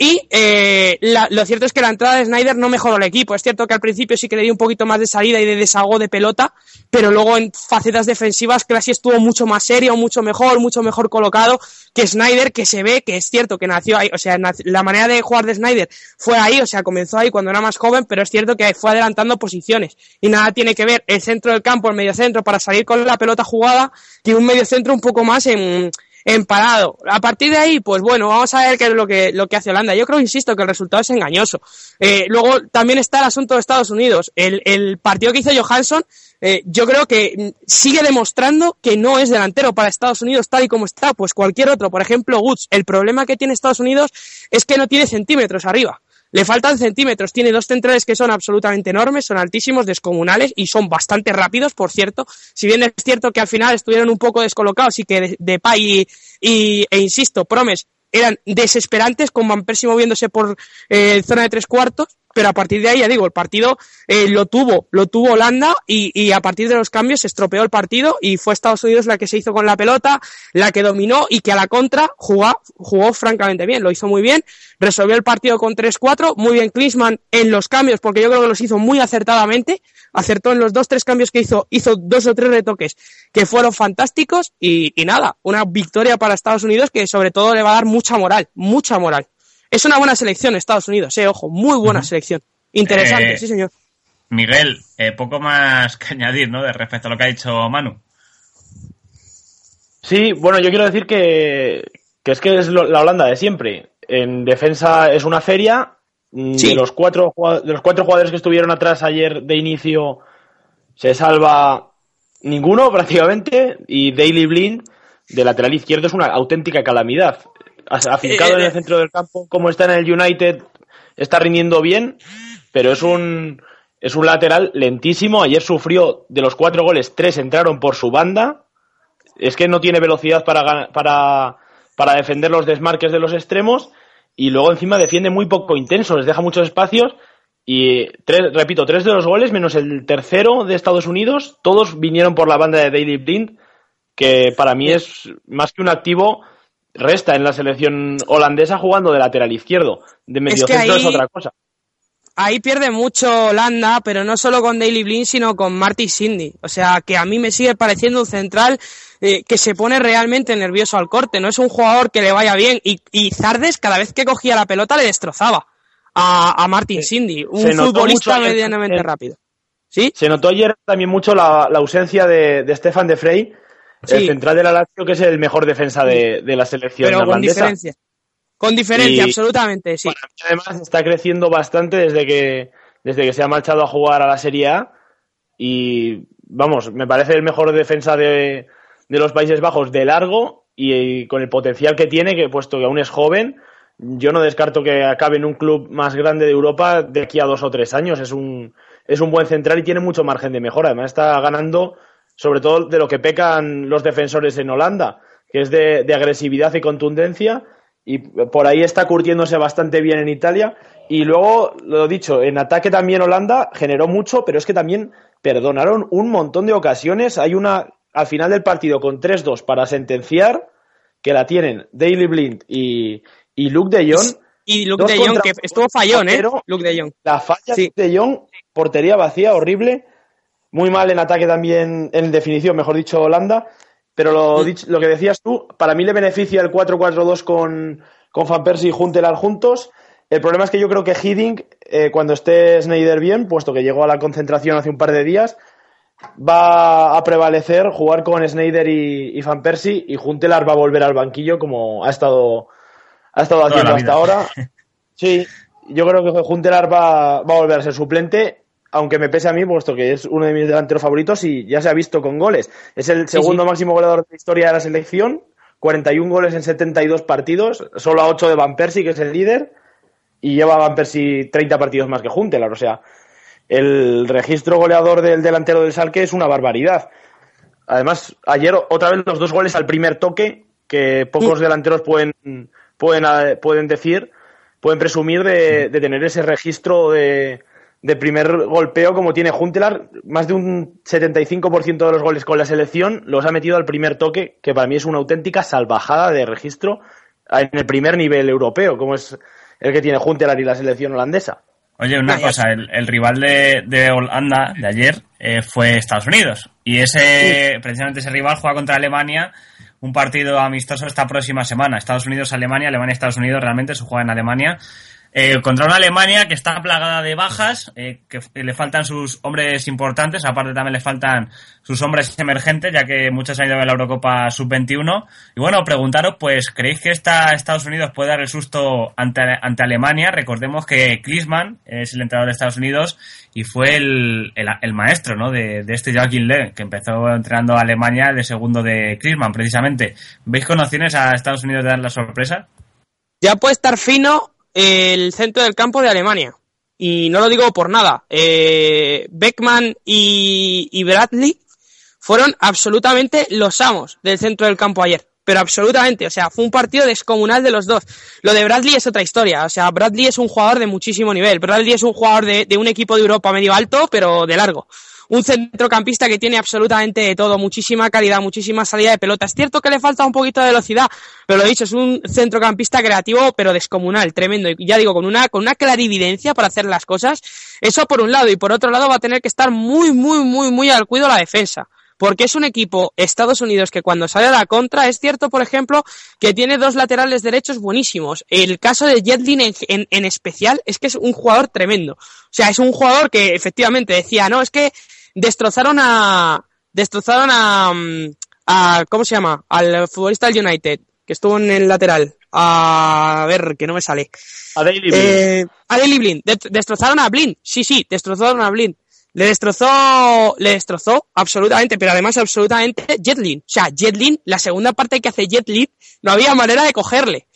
y eh, la- lo cierto es que la entrada de Snyder no mejoró el equipo. Es cierto que al principio sí que le dio un poquito más de salida y de desahogo de pelota, pero luego en facetas defensivas Classy estuvo mucho más serio, mucho mejor, mucho mejor colocado que Snyder, que se ve que es cierto que nació ahí. O sea, la manera de jugar de Snyder fue ahí, o sea, comenzó ahí cuando era más joven, pero es cierto que fue adelantando posiciones. Y nada tiene que ver el centro del campo, el medio centro, para salir con la pelota jugada, que un medio centro un poco más en en parado. A partir de ahí, pues bueno, vamos a ver qué es lo que, lo que hace Holanda. Yo creo, insisto, que el resultado es engañoso. Eh, luego también está el asunto de Estados Unidos. El, el partido que hizo Johansson, eh, yo creo que sigue demostrando que no es delantero para Estados Unidos tal y como está, pues cualquier otro. Por ejemplo, Woods. El problema que tiene Estados Unidos es que no tiene centímetros arriba. Le faltan centímetros, tiene dos centrales que son absolutamente enormes, son altísimos, descomunales y son bastante rápidos, por cierto. Si bien es cierto que al final estuvieron un poco descolocados y que de, de y, y- e insisto, Promes eran desesperantes con Van Persie moviéndose por eh, zona de tres cuartos, pero a partir de ahí, ya digo, el partido eh, lo tuvo, lo tuvo Holanda y, y a partir de los cambios se estropeó el partido y fue Estados Unidos la que se hizo con la pelota, la que dominó y que a la contra jugó, jugó francamente bien, lo hizo muy bien, resolvió el partido con 3-4, muy bien Klinsmann en los cambios porque yo creo que los hizo muy acertadamente, acertó en los dos, tres cambios que hizo, hizo dos o tres retoques que fueron fantásticos y, y nada, una victoria para Estados Unidos que sobre todo le va a dar mucha moral, mucha moral. Es una buena selección Estados Unidos, eh, ojo, muy buena selección. Interesante, Eh, sí señor. Miguel, eh, poco más que añadir, ¿no? De respecto a lo que ha dicho Manu. Sí, bueno, yo quiero decir que, que es que es lo- la Holanda de siempre. En defensa es una feria. Mm, Sí. De, los cuatro, de los cuatro jugadores que estuvieron atrás ayer de inicio, se salva ninguno prácticamente. Y Daily Blind, de lateral izquierdo, es una auténtica calamidad. Afincado Eh, en eh, el centro del campo, como está en el United, está rindiendo bien, pero es un, es un lateral lentísimo. Ayer sufrió de los cuatro goles, tres entraron por su banda. Es que no tiene velocidad para, para, para defender los desmarques de los extremos y luego encima defiende muy poco intenso, les deja muchos espacios y, tres, repito, tres de los goles menos el tercero de Estados Unidos, todos vinieron por la banda de Daily Blind, que para mí es más que un activo, resta en la selección holandesa jugando de lateral izquierdo, de medio que centro es ahí- otra cosa. Ahí pierde mucho Holanda, pero no solo con Daily Blind, sino con Marty Cindy. O sea, que a mí me sigue pareciendo un central eh, que se pone realmente nervioso al corte. No es un jugador que le vaya bien. Y, y Zardes, cada vez que cogía la pelota, le destrozaba a, a Martin Cindy. Un se futbolista medianamente en- rápido. ¿Sí? Se notó ayer también mucho la, la ausencia de, de Stefan de Frey, el central de la Lazio, que es el mejor defensa de, de la selección Pero con diferencia. Con diferencia, Y- absolutamente, sí. Además, está creciendo bastante desde que, desde que se ha marchado a jugar a la Serie A. Y vamos, me parece el mejor defensa de, de los Países Bajos de largo y, con el potencial que tiene, que puesto que aún es joven, yo no descarto que acabe en un club más grande de Europa de aquí a dos o tres años. Es un, es un buen central y tiene mucho margen de mejora. Además, está ganando sobre todo de lo que pecan los defensores en Holanda, que es de, de agresividad y contundencia. Y por ahí está curtiéndose bastante bien en Italia. Y luego, lo dicho, en ataque también Holanda generó mucho, pero es que también perdonaron un montón de ocasiones. Hay una al final del partido con 3-2 para sentenciar, que la tienen Daily Blind y, y Luke de Jong. Y Luke de Jong, que estuvo fallón, ¿eh? Luke de Jong. La falla de Jong, portería vacía, horrible. Muy mal en ataque también, en definición, mejor dicho, Holanda. Pero lo, lo que decías tú, para mí le beneficia el 4-4-2 con, con Van Persie y Juntelar juntos. El problema es que yo creo que Hiddink, eh, cuando esté Snyder bien, puesto que llegó a la concentración hace un par de días, va a prevalecer jugar con Snyder y, y Van Persie y Juntelar va a volver al banquillo como ha estado, ha estado haciendo hasta ahora. Sí, yo creo que Juntelar va, va a volver a ser suplente, aunque me pese a mí, puesto que es uno de mis delanteros favoritos y ya se ha visto con goles. Es el segundo máximo goleador de la historia de la selección, 41 goles en 72 partidos, solo a 8 de Van Persie, que es el líder, y lleva Van Persie 30 partidos más que Juntelar, o sea, el registro goleador del delantero del Salque es una barbaridad. Además, ayer otra vez los dos goles al primer toque, que pocos delanteros pueden, pueden, eh, pueden decir, pueden presumir de, de tener ese registro de, de primer golpeo como tiene Juntelar. Más de un 75% de los goles con la selección los ha metido al primer toque, que para mí es una auténtica salvajada de registro en el primer nivel europeo, como es el que tiene Juntelar y la selección holandesa. Oye, una cosa, el, el rival de, de Holanda de ayer eh, fue Estados Unidos. Y ese, precisamente ese rival juega contra Alemania un partido amistoso esta próxima semana. Estados Unidos-Alemania, Alemania-Estados Unidos, realmente se juega en Alemania. Eh, contra una Alemania que está plagada de bajas, eh, que le faltan sus hombres importantes, aparte también le faltan sus hombres emergentes, ya que muchos han ido a la Eurocopa Sub-21. Y bueno, preguntaros, pues, ¿creéis que esta Estados Unidos puede dar el susto ante, ante Alemania? Recordemos que Klinsmann es el entrenador de Estados Unidos y fue el, el, maestro ¿no? de, este Joachim Löw, que empezó entrenando a Alemania de segundo de Klinsmann, precisamente. ¿Veis con opciones a Estados Unidos de dar la sorpresa? Ya puede estar fino el centro del campo de Alemania. Y no lo digo por nada. Eh, Beckman y, y Bradley fueron absolutamente los amos del centro del campo ayer. Pero absolutamente, o sea, fue un partido descomunal de los dos. Lo de Bradley es otra historia, o sea, Bradley es un jugador de muchísimo nivel. Bradley es un jugador de, de un equipo de Europa medio alto, pero de largo. Un centrocampista que tiene absolutamente de todo, muchísima calidad, muchísima salida de pelota. Es cierto que le falta un poquito de velocidad, pero lo dicho, es un centrocampista creativo, pero descomunal, tremendo. Y ya digo, con una, con una clarividencia para hacer las cosas. Eso por un lado. Y por otro lado va a tener que estar muy, muy, muy, muy al cuido la defensa. porque es un equipo Estados Unidos que cuando sale a la contra, es cierto, por ejemplo, que tiene dos laterales derechos buenísimos. El caso de Jetlin en, en, en especial es que es un jugador tremendo. O sea, es un jugador que efectivamente decía, no, es que destrozaron a, destrozaron a, mm, a, ¿cómo se llama? Al futbolista del United, que estuvo en el lateral. A ver, que no me sale. A Daily Blind. Eh, a Daily Blind. De- destrozaron a Blind. Sí, sí, destrozaron a Blind. Le destrozó, le destrozó absolutamente, pero además absolutamente Jetlin. O sea, Jetlin, la segunda parte que hace Jetlin, no había manera de cogerle.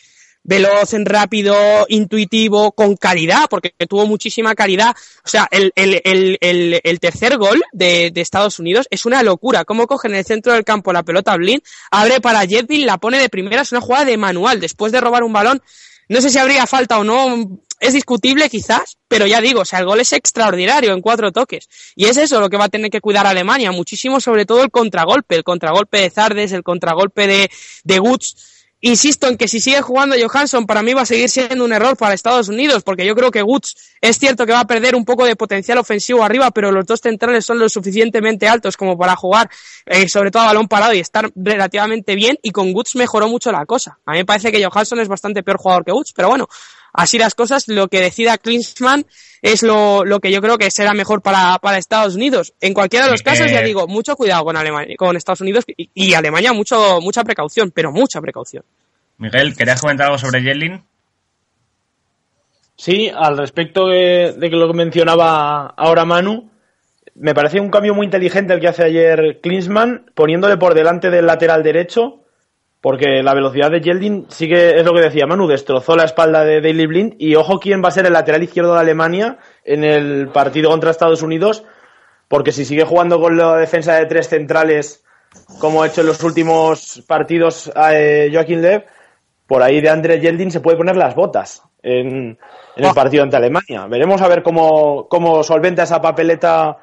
Veloz, rápido, intuitivo, con calidad, porque tuvo muchísima calidad. O sea, el, el, el, el, tercer gol de, de Estados Unidos es una locura. Cómo cogen en el centro del campo la pelota Blind, abre para Jetlin, la pone de primera, es una jugada de manual. Después de robar un balón, no sé si habría falta o no, es discutible quizás, pero ya digo, o sea, el gol es extraordinario en cuatro toques. Y es eso lo que va a tener que cuidar Alemania, muchísimo sobre todo el contragolpe, el contragolpe de Zardes, el contragolpe de, de Guts. Insisto en que si sigue jugando Johansson, para mí va a seguir siendo un error para Estados Unidos, porque yo creo que Guts es cierto que va a perder un poco de potencial ofensivo arriba, pero los dos centrales son lo suficientemente altos como para jugar, eh, sobre todo a balón parado y estar relativamente bien, y con Guts mejoró mucho la cosa. A mí me parece que Johansson es bastante peor jugador que Guts, pero bueno, así las cosas, lo que decida Klinsmann es lo, lo que yo creo que será mejor para, para Estados Unidos. En cualquiera de los casos, Eh, ya digo, mucho cuidado con Alemania, con Estados Unidos y, y Alemania, mucho, mucha precaución, pero mucha precaución. Miguel, ¿querías comentar algo sobre Jetlin? Sí, al respecto de, de que lo que mencionaba ahora Manu, me parece un cambio muy inteligente el que hace ayer Klinsmann, poniéndole por delante del lateral derecho, porque la velocidad de Yeldin sigue, es lo que decía Manu, destrozó la espalda de Daily Blind, y ojo quién va a ser el lateral izquierdo de Alemania en el partido contra Estados Unidos, porque si sigue jugando con la defensa de tres centrales, como ha hecho en los últimos partidos eh, Joaquín Lev, por ahí de André Yeldin se puede poner las botas en, en el partido ante Alemania. Veremos a ver cómo, cómo solventa esa papeleta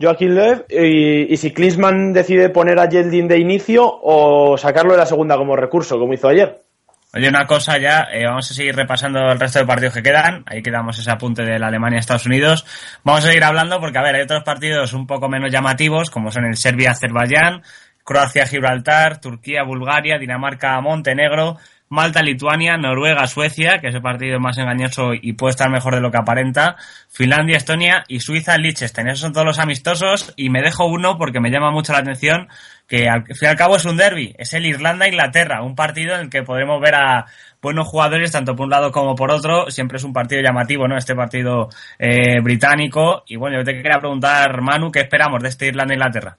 Joaquín Löw y, si Klinsmann decide poner a Yeldin de inicio o sacarlo de la segunda como recurso, como hizo ayer. Oye, una cosa ya, eh, vamos a seguir repasando el resto de partidos que quedan. Ahí quedamos ese apunte de la Alemania-Estados Unidos. Vamos a seguir hablando porque, a ver, hay otros partidos un poco menos llamativos, como son el Serbia-Azerbaiyán, Croacia-Gibraltar, Turquía-Bulgaria, Dinamarca-Montenegro, Malta-Lituania, Noruega-Suecia, que es el partido más engañoso y puede estar mejor de lo que aparenta, Finlandia-Estonia y Suiza-Liechtenstein. Esos son todos los amistosos y me dejo uno porque me llama mucho la atención que al fin y al cabo es un derby, es el Irlanda-Inglaterra, un partido en el que podremos ver a buenos jugadores tanto por un lado como por otro, siempre es un partido llamativo, ¿no? Este partido eh, británico y bueno, yo te quería preguntar, Manu, ¿qué esperamos de este Irlanda-Inglaterra?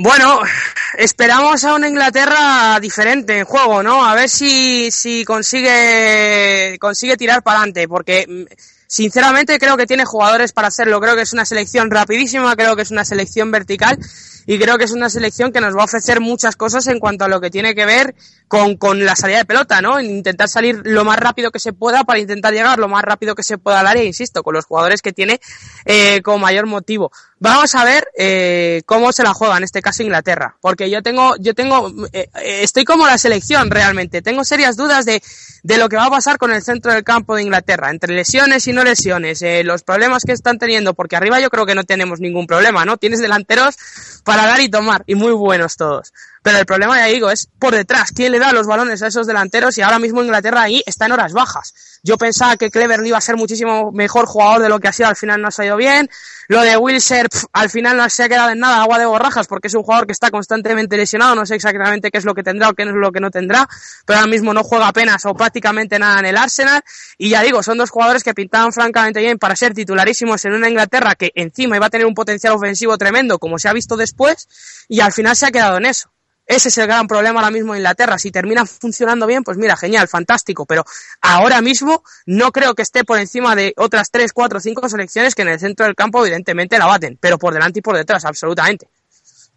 Bueno, esperamos a una Inglaterra diferente en juego, ¿no? A ver si, si consigue, consigue tirar para adelante, porque mm, sinceramente creo que tiene jugadores para hacerlo. Creo que es una selección rapidísima, creo que es una selección vertical y creo que es una selección que nos va a ofrecer muchas cosas en cuanto a lo que tiene que ver con, con la salida de pelota, ¿no? Intentar salir lo más rápido que se pueda para intentar llegar lo más rápido que se pueda al área, insisto, con los jugadores que tiene eh, con mayor motivo. Vamos a ver eh, cómo se la juega en este caso Inglaterra, porque yo tengo, yo tengo, eh, eh, estoy como la selección realmente. Tengo serias dudas de, de lo que va a pasar con el centro del campo de Inglaterra, entre lesiones y no lesiones, eh, los problemas que están teniendo, porque arriba yo creo que no tenemos ningún problema, ¿no? Tienes delanteros para dar y tomar, y muy buenos todos. Pero el problema, ya digo, es por detrás. ¿Quién le da los balones a esos delanteros? Y ahora mismo Inglaterra ahí está en horas bajas. Yo pensaba que Cleverly iba a ser muchísimo mejor jugador de lo que ha sido, al final no ha salido bien. Lo de Wilser, al final no se ha quedado en nada, agua de borrajas, porque es un jugador que está constantemente lesionado, no sé exactamente qué es lo que tendrá o qué es lo que no tendrá, pero ahora mismo no juega apenas o prácticamente nada en el Arsenal. Y ya digo, son dos jugadores que pintaban francamente bien para ser titularísimos en una Inglaterra que encima iba a tener un potencial ofensivo tremendo, como se ha visto después, y al final se ha quedado en eso. Ese es el gran problema ahora mismo en Inglaterra. Si termina funcionando bien, pues mira, genial, fantástico. Pero ahora mismo no creo que esté por encima de otras tres, cuatro, cinco selecciones que en el centro del campo evidentemente la baten, pero por delante y por detrás, absolutamente.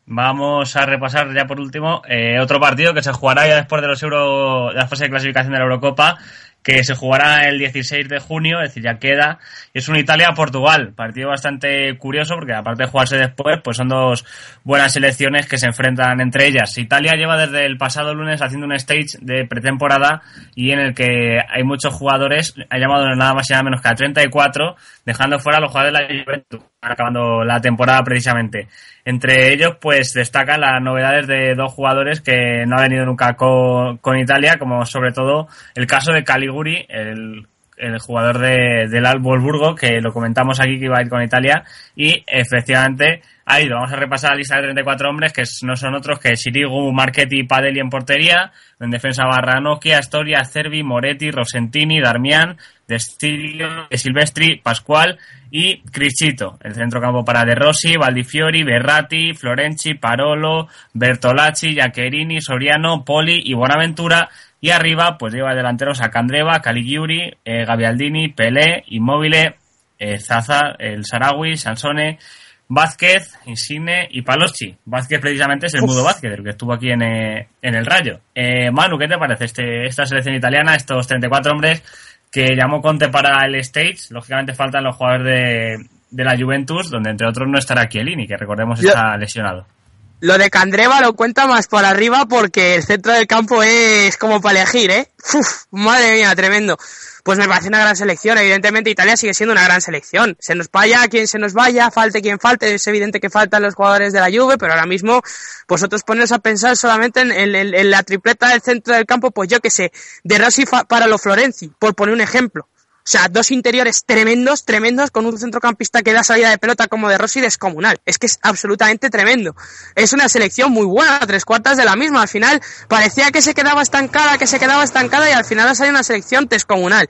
Vamos a repasar ya por último eh, otro partido que se jugará ya después de los Euro, de la fase de clasificación de la Eurocopa, que se jugará el 16 de junio, es decir, ya queda. Es un Italia-Portugal, partido bastante curioso porque aparte de jugarse después, pues son dos buenas selecciones que se enfrentan entre ellas. Italia lleva desde el pasado lunes haciendo un stage de pretemporada y en el que hay muchos jugadores, ha llamado nada más y nada menos que a 34, dejando fuera a los jugadores de la Juventus, acabando la temporada precisamente. Entre ellos, pues destacan las novedades de dos jugadores que no han venido nunca con, con Italia, como sobre todo el caso de Caliguri, el, el jugador de, del Wolfsburgo, que lo comentamos aquí que iba a ir con Italia, y efectivamente ha ido. Vamos a repasar la lista de 34 hombres, que no son otros que Sirigu, Marchetti, Padelli en portería, en defensa Barranocchia, Astoria, Cervi, Moretti, Rosentini, Darmian, Destilio, Silvestri, Pascual y Criscito. El centrocampo para De Rossi, Valdifiori, Berratti, Florenci, Parolo, Bertolacci, Giaccherini, Soriano, Poli y Buenaventura. Y arriba, pues lleva delanteros a Candreva, Caligiuri, eh, Gavialdini, Pelé, Immobile, eh, Zaza, el Sarawi, Sansone, Vázquez, Insigne y Paloschi. Vázquez precisamente es el mudo Vázquez, el que estuvo aquí en, eh, en el Rayo. Eh, Manu, ¿qué te parece este, esta selección italiana, estos 34 hombres que llamó Conte para el stage? Lógicamente faltan los jugadores de, de la Juventus, donde entre otros no estará Chiellini, que recordemos está lesionado. Lo de Candreva lo cuenta más por arriba porque el centro del campo es como para elegir, ¿eh? Uf, madre mía, tremendo. Pues me parece una gran selección. Evidentemente Italia sigue siendo una gran selección. Se nos vaya quien se nos vaya, falte quien falte. Es evidente que faltan los jugadores de la Juve, pero ahora mismo vosotros poneros a pensar solamente en, en- la tripleta del centro del campo, pues yo que sé, de Rossi para los Florenzi, por poner un ejemplo. O sea, dos interiores tremendos, tremendos, con un centrocampista que da salida de pelota como de Rossi descomunal. Es que es absolutamente tremendo. Es una selección muy buena, tres cuartas de la misma. Al final parecía que se quedaba estancada, que se quedaba estancada y al final ha salido una selección descomunal.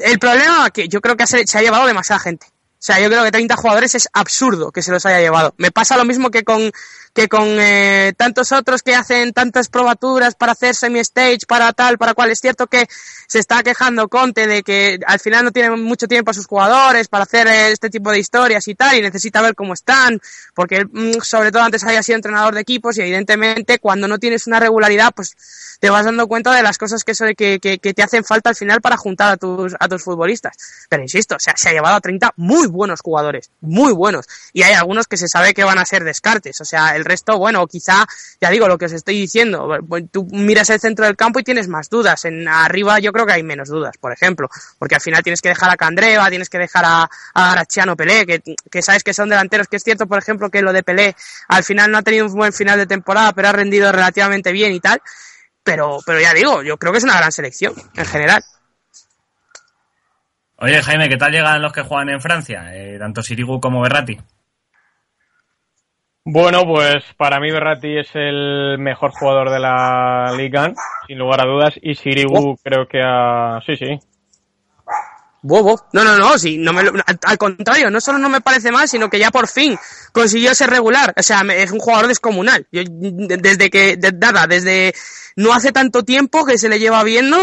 El problema que yo creo que se ha llevado demasiada gente. O sea, yo creo que 30 jugadores es absurdo que se los haya llevado. Me pasa lo mismo que con, que con eh, tantos otros que hacen tantas probaturas para hacer semi-stage, para tal, para cual. Es cierto que se está quejando Conte de que al final no tiene mucho tiempo a sus jugadores para hacer eh, este tipo de historias y tal, y necesita ver cómo están, porque él, mm, sobre todo antes había sido entrenador de equipos y evidentemente cuando no tienes una regularidad, pues te vas dando cuenta de las cosas que, que, que, te hacen falta al final para juntar a tus, a tus futbolistas. Pero insisto, sea, se ha llevado a 30 muy buenos jugadores, muy buenos. Y hay algunos que se sabe que van a ser descartes. O sea, el resto, bueno, quizá, ya digo lo que os estoy diciendo, tú miras el centro del campo y tienes más dudas. En arriba yo creo que hay menos dudas, por ejemplo. Porque al final tienes que dejar a Candreva, tienes que dejar a, a Graciano Pelé, que, sabes que son delanteros, que es cierto, por ejemplo, que lo de Pelé al final no ha tenido un buen final de temporada, pero ha rendido relativamente bien y tal. Pero, pero ya digo, yo creo que es una gran selección, en general. Oye, Jaime, ¿qué tal llegan los que juegan en Francia? Eh, tanto Sirigu como Berratti. Bueno, pues para mí Berratti es el mejor jugador de la Liga, sin lugar a dudas, y Sirigu creo que ha... Sí, sí. Bobo. No, no, no, sí, no me lo- al, al contrario, no solo no me parece mal, sino que ya por fin consiguió ser regular. O sea, es un jugador descomunal. Yo, de- desde que, de- nada, desde no hace tanto tiempo que se le lleva viendo,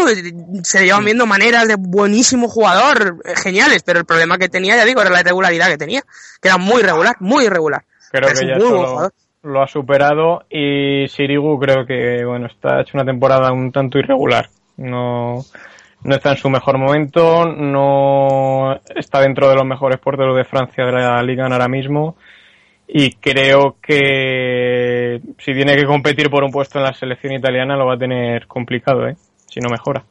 se le llevan viendo maneras de buenísimo jugador, eh, geniales, pero el problema que tenía, ya digo, era la irregularidad que tenía, que era muy irregular, muy irregular. Creo es que ya eso lo, ha superado y Sirigu creo que bueno está hecho una temporada un tanto irregular. No, no está en su mejor momento, no está dentro de los mejores porteros de Francia de la Liga ahora mismo y creo que si tiene que competir por un puesto en la selección italiana lo va a tener complicado, ¿eh? si no mejora.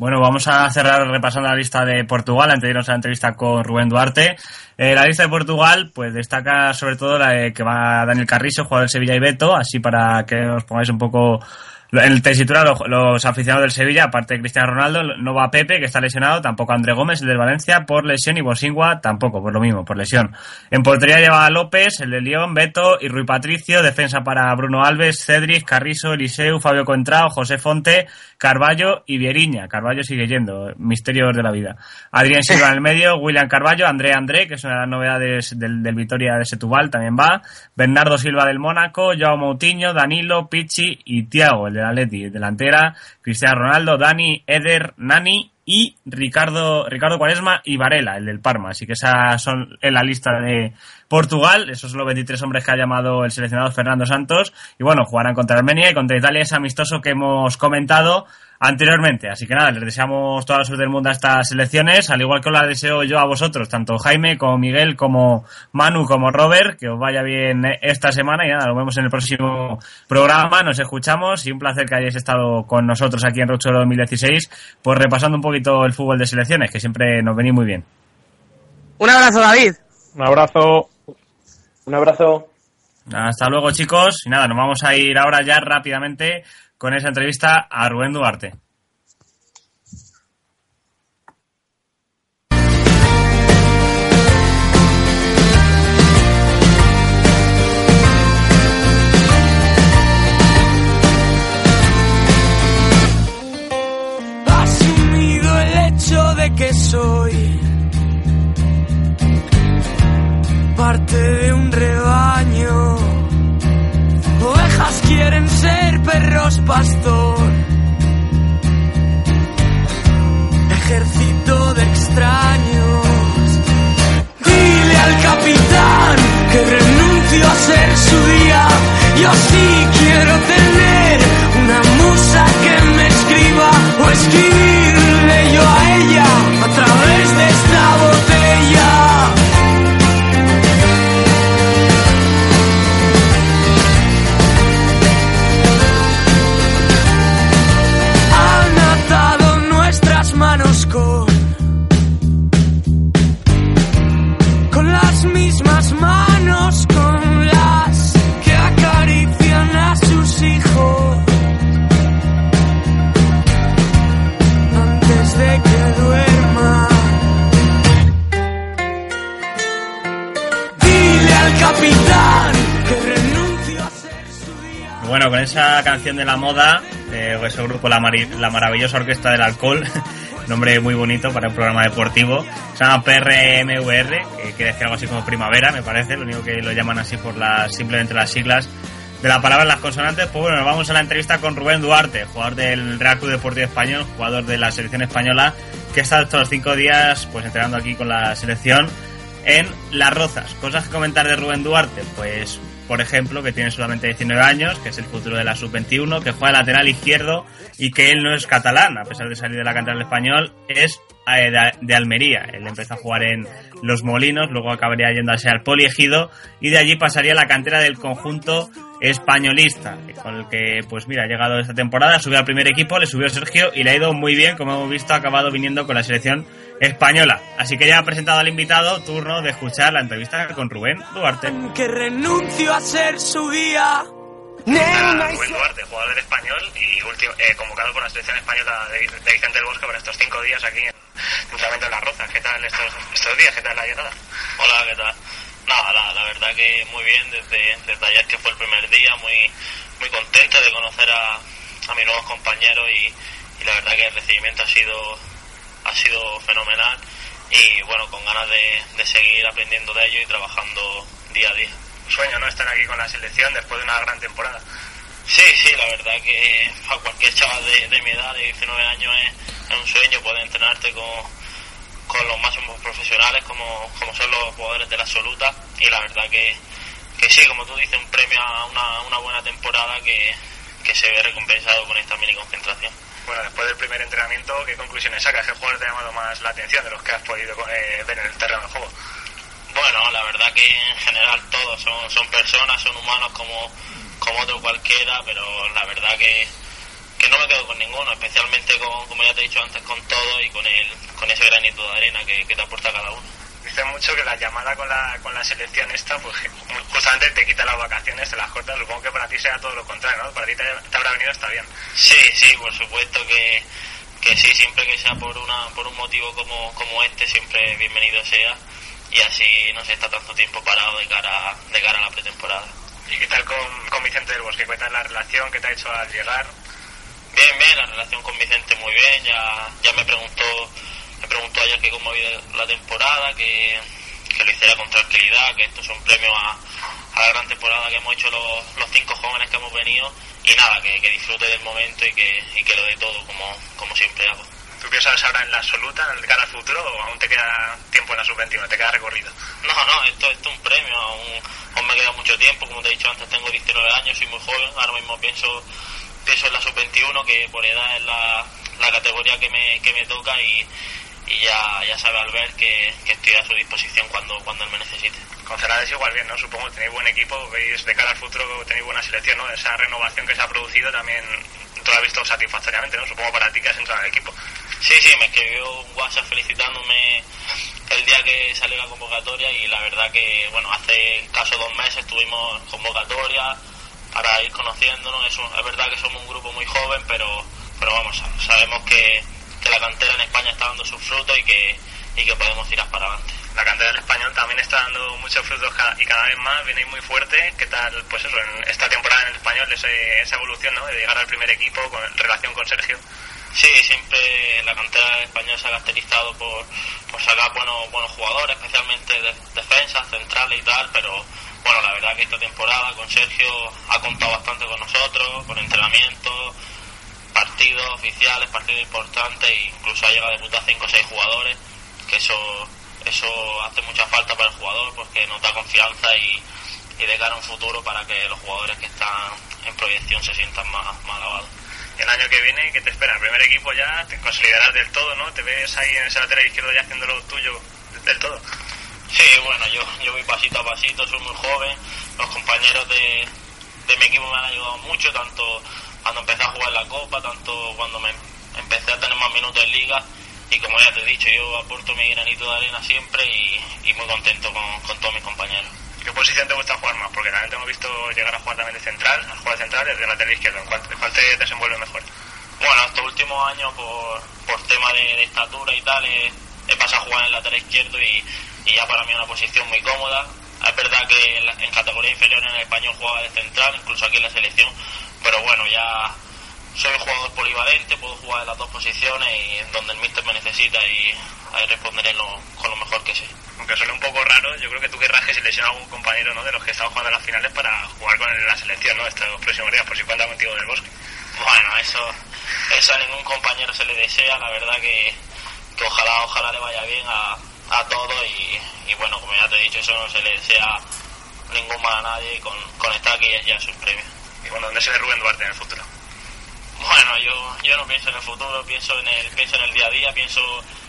Bueno, vamos a cerrar repasando la lista de Portugal antes de irnos a la entrevista con Rubén Duarte. Eh, la lista de Portugal, pues destaca sobre todo la de que va Daniel Carrizo, jugador del Sevilla y Beto, así para que os pongáis un poco en el tesitura los, aficionados del Sevilla, aparte de Cristiano Ronaldo, no va Pepe, que está lesionado, tampoco André Gómez, el del Valencia, por lesión, y Bosingua tampoco, por lo mismo, por lesión. En portería lleva a López, el de León, Beto y Rui Patricio, defensa para Bruno Alves, Cedric, Carrizo, Eliseu, Fabio Contrao, José Fonte, Carballo y Vieriña. Carballo sigue yendo, misterios de la vida. Adrián Silva en el medio, William Carballo, André André, que es una de las novedades del, del Vitoria de Setúbal, también va. Bernardo Silva del Mónaco, Joao Moutinho, Danilo, Pichi y Tiago, el del Atleti, delantera, Cristiano Ronaldo, Dani, Eder, Nani y Ricardo, Ricardo Cuaresma y Varela, el del Parma. Así que esas son en la lista de Portugal. Esos son los 23 hombres que ha llamado el seleccionado Fernando Santos. Y bueno, jugarán contra Armenia y contra Italia, ese amistoso que hemos comentado anteriormente. Así que nada, les deseamos toda la suerte del mundo a estas elecciones, al igual que os la deseo yo a vosotros, tanto Jaime como Miguel, como Manu, como Robert, que os vaya bien esta semana y nada, nos vemos en el próximo programa, nos escuchamos y un placer que hayáis estado con nosotros aquí en Rocho 2016, pues repasando un poquito el fútbol de selecciones, que siempre nos venís muy bien. Un abrazo, David. Un abrazo. Un abrazo. Hasta luego, chicos. Y nada, nos vamos a ir ahora ya rápidamente con esa entrevista a Rubén Duarte. Asumido el hecho de que soy parte de un rebaño. Ovejas quieren ser perros pastor. Ejército de extraños. Dile al capitán que renuncio a ser su día. Yo sí quiero tener una musa que me escriba o escribirle yo a ella a través de esta botella. Con esa canción de la moda, de ese grupo La, Mari- la Maravillosa Orquesta del Alcohol, nombre muy bonito para un programa deportivo, se llama PRMVR, que quiere decir algo así como primavera, me parece, lo único que lo llaman así por las simplemente las siglas de la palabra en las consonantes. Pues bueno, nos vamos a la entrevista con Rubén Duarte, jugador del Real Club Deportivo Español, jugador de la selección española, que está estos cinco días pues entrenando aquí con la selección en Las Rozas. Cosas que comentar de Rubén Duarte, pues por ejemplo, que tiene solamente 19 años, que es el futuro de la sub-21, que juega lateral izquierdo y que él no es catalán, a pesar de salir de la cantera del español, es eh, de, Almería. Él empezó a jugar en Los Molinos, luego acabaría yéndose al Poliegido y de allí pasaría a la cantera del conjunto españolista, con el que, pues mira, ha llegado esta temporada, subió al primer equipo, le subió Sergio y le ha ido muy bien, como hemos visto, ha acabado viniendo con la selección española. Así que ya ha presentado al invitado, turno de escuchar la entrevista con Rubén Duarte. que renuncio a ser su guía Rubén Duarte, jugador del español y último, eh, convocado por la selección española de, de Vicente del Bosque para estos cinco días aquí en entrenamiento en Las Rozas. ¿Qué tal estos, estos días? ¿Qué tal la llegada? Hola, ¿qué tal? Nada, la, la verdad que muy bien desde, desde ayer que fue el primer día, muy muy contento de conocer a, a mis nuevos compañeros y, y la verdad que el recibimiento ha sido ha sido fenomenal y bueno, con ganas de, de seguir aprendiendo de ello y trabajando día a día. Sueño, ¿no? Estar aquí con la selección después de una gran temporada. Sí, sí, la verdad que a cualquier chaval de, de mi edad, de 19 años, es, es un sueño poder entrenarte con, con los máximos profesionales como, como son los jugadores de la absoluta y la verdad que, que sí, como tú dices, un premio a una, una buena temporada que, que se ve recompensado con esta mini concentración. Bueno, después del primer entrenamiento, ¿qué conclusiones sacas? ¿Qué jugador te ha llamado más la atención de los que has podido eh, ver en el terreno de juego? Bueno, la verdad que en general todos son, son personas, son humanos como, como otro cualquiera, pero la verdad que, que no me quedo con ninguno, especialmente con, como ya te he dicho antes, con todo y con el, con ese granito de arena que, que te aporta cada uno. Dice mucho que la llamada con la, con la selección esta, pues justamente te quita las vacaciones, te las cortas. Supongo que para ti sea todo lo contrario, ¿no? Para ti te, te habrá venido está bien. Sí, sí, por supuesto que, que sí, siempre que sea por una por un motivo como, como este, siempre bienvenido sea y así no se está tanto tiempo parado de cara, de cara a la pretemporada. ¿Y qué tal con, con Vicente del Bosque? Cuéntame la relación que te ha hecho al llegar. Bien, bien, la relación con Vicente muy bien, ya, ya me preguntó me preguntó ayer que cómo había ido la temporada, que, que lo hiciera con tranquilidad, que estos son premios a, a la gran temporada que hemos hecho los, los cinco jóvenes que hemos venido y nada, que, que disfrute del momento y que, y que lo dé todo como, como siempre hago. ¿Tú piensas ahora en la absoluta, en el cara al futuro, o aún te queda tiempo en la sub-21, te queda recorrido? No, no, esto, esto es un premio, aún, aún me queda mucho tiempo, como te he dicho antes, tengo 19 años, soy muy joven, ahora mismo pienso empiezo en la sub-21, que por edad es la, la categoría que me, que me toca y, y ya, ya sabe Albert que, que estoy a su disposición cuando, cuando él me necesite. Con Celades igual bien, ¿no? Supongo que tenéis buen equipo, veis de cara al futuro tenéis buena selección, ¿no? Esa renovación que se ha producido también tú lo has visto satisfactoriamente, ¿no? Supongo para ti que has entrado en el equipo. Sí, sí, me escribió un WhatsApp felicitándome el día que salió la convocatoria y la verdad que, bueno, hace caso dos meses tuvimos convocatoria para ir conociéndonos. Es, un- es verdad que somos un grupo muy joven, pero, pero vamos, sabemos que, que la cantera en España está dando sus frutos y que, y que podemos tirar para adelante. La cantera del español también está dando muchos frutos y cada vez más, viene muy fuerte. ¿Qué tal, pues eso, en esta temporada en el español, ese- esa evolución, ¿no? De llegar al primer equipo con en relación con Sergio. Sí, siempre la cantera española se ha caracterizado por, por sacar buenos, buenos jugadores, especialmente de, defensas, centrales y tal, pero bueno, la verdad que esta temporada con Sergio ha contado bastante con nosotros, con entrenamientos, partidos oficiales, partidos importantes, e incluso ha llegado a debutar 5 o 6 jugadores, que eso eso hace mucha falta para el jugador porque nos da confianza y, y de cara a un futuro para que los jugadores que están en proyección se sientan más, más alabados. El año que viene, ¿qué te espera? El primer equipo ya te consolidarás del todo, ¿no? Te ves ahí en ese lateral izquierdo ya haciendo lo tuyo del todo. Sí, bueno, yo, yo voy pasito a pasito, soy muy joven, los compañeros de, de mi equipo me han ayudado mucho, tanto cuando empecé a jugar la Copa, tanto cuando me empecé a tener más minutos en Liga, y como ya te he dicho, yo aporto mi granito de arena siempre y, y muy contento con, con todos mis compañeros. ¿Qué posición te gusta jugar más? Porque también te hemos visto llegar a jugar también de central, a jugar de central desde lateral izquierdo. ¿En cuál, cuál te desenvuelve mejor? Bueno, estos últimos años por, por tema de, de estatura y tal, he, he pasado a jugar en lateral izquierdo y, y ya para mí es una posición muy cómoda. Es verdad que en, la- en categoría inferior en el español jugaba de central, incluso aquí en la selección, pero bueno, ya soy un jugador polivalente, puedo jugar en las dos posiciones y en donde el míster me necesita y ahí responderé lo- con lo mejor que sé. Aunque suene un poco raro, yo creo que tú querrás que se lesione a algún compañero ¿no? de los que están jugando en las finales para jugar con la selección ¿no? estos próximos días, por si cuenta contigo del bosque. Bueno, eso, eso a ningún compañero se le desea, la verdad que, que ojalá, ojalá le vaya bien a, a todos y, y bueno, como ya te he dicho, eso no se le desea ningún mal a nadie y con, con estar aquí ya es un premio. Y bueno, ¿dónde se ve Rubén Duarte en el futuro? Bueno, yo, yo no pienso en el futuro, pienso en el, pienso en el día a día, pienso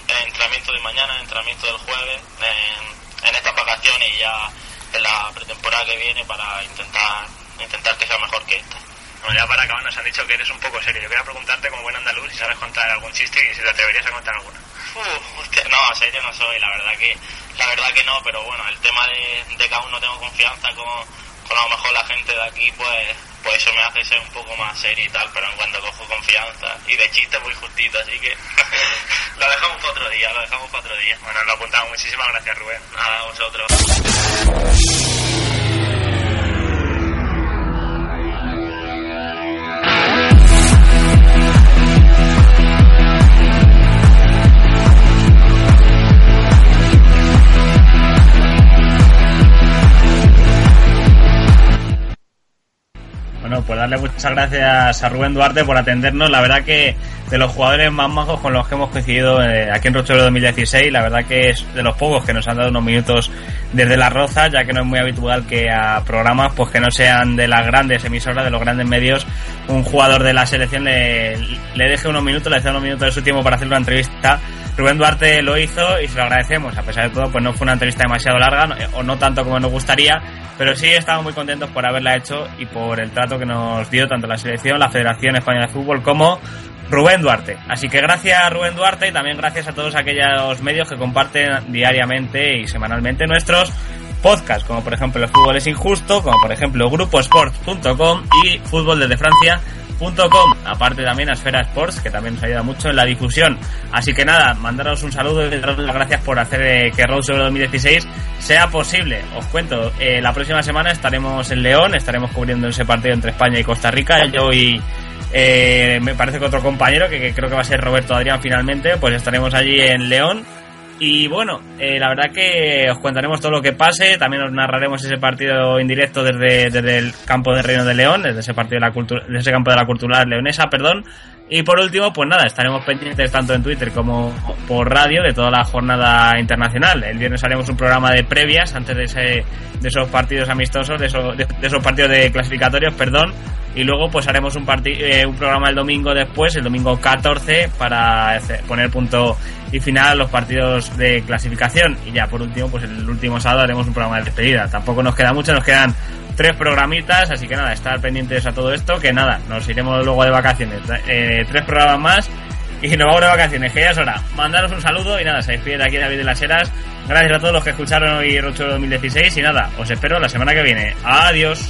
en el entrenamiento de mañana, en el entrenamiento del jueves, en, en estas vacaciones y ya en la pretemporada que viene para intentar, intentar que sea mejor que esta. Bueno, ya para acabar nos han dicho que eres un poco serio. Yo quería preguntarte como buen andaluz si sabes contar algún chiste y si te atreverías a contar alguno. Uh, hostia, no, serio no soy, la verdad que la verdad que no, pero bueno, el tema de, de que aún no tengo confianza con, con a lo mejor la gente de aquí, pues pues eso me hace ser un poco más serio y tal, pero en cuanto cojo confianza y de chiste muy justito, así que lo dejamos para otro día, lo dejamos para otro día. Bueno, lo apuntamos. Muchísimas gracias, Rubén. A vosotros. Pues darle muchas gracias a Rubén Duarte por atendernos. La verdad que de los jugadores más majos con los que hemos coincidido eh, aquí en Rochero 2016, la verdad que es de los pocos que nos han dado unos minutos desde la roza, ya que no es muy habitual que a programas pues que no sean de las grandes emisoras, de los grandes medios, un jugador de la selección le, le deje unos minutos, le deje unos minutos de su tiempo para hacer una entrevista. Rubén Duarte lo hizo y se lo agradecemos. A pesar de todo, pues no fue una entrevista demasiado larga, no- o no tanto como nos gustaría, pero sí estamos muy contentos por haberla hecho y por el trato que nos dio tanto la selección, la Federación Española de Fútbol como Rubén Duarte. Así que gracias Rubén Duarte y también gracias a todos aquellos medios que comparten diariamente y semanalmente nuestros podcasts, como por ejemplo El Fútbol es Injusto, como por ejemplo gruposport.com y Fútbol desde Aparte también a Esfera Sports, que también nos ayuda mucho en la difusión. Así que nada, mandaros un saludo y daros las gracias por hacer eh, que Road sobre 2016 sea posible. Os cuento, eh, la próxima semana estaremos en León, estaremos cubriendo ese partido entre España y Costa Rica. Yo y eh, me parece que otro compañero, que, que creo que va a ser Roberto Adrián finalmente, pues estaremos allí en León. Y bueno, eh, la verdad que os contaremos todo lo que pase, también os narraremos ese partido en directo desde, desde el campo de Reino de León, desde ese partido de la cultura, desde ese campo de la cultura leonesa, perdón. Y por último, pues nada, estaremos pendientes tanto en Twitter como por radio de toda la jornada internacional. El viernes haremos un programa de previas antes de, ese, de esos partidos amistosos, de esos, de esos partidos de clasificatorios, perdón. Y luego pues haremos un, eh, un programa el domingo después, el domingo 14, para poner punto y final a los partidos de clasificación. Y ya por último, pues el último sábado haremos un programa de despedida. Tampoco nos queda mucho, nos quedan tres programitas, así que nada, estar pendientes a todo esto, que nada, nos iremos luego de vacaciones. Eh, tres programas más y nos vamos de vacaciones, que ya es hora. Mandaros un saludo y nada, se despide de aquí David de las Heras. Gracias a todos los que escucharon hoy Rocho 2016 y nada, os espero la semana que viene. Adiós.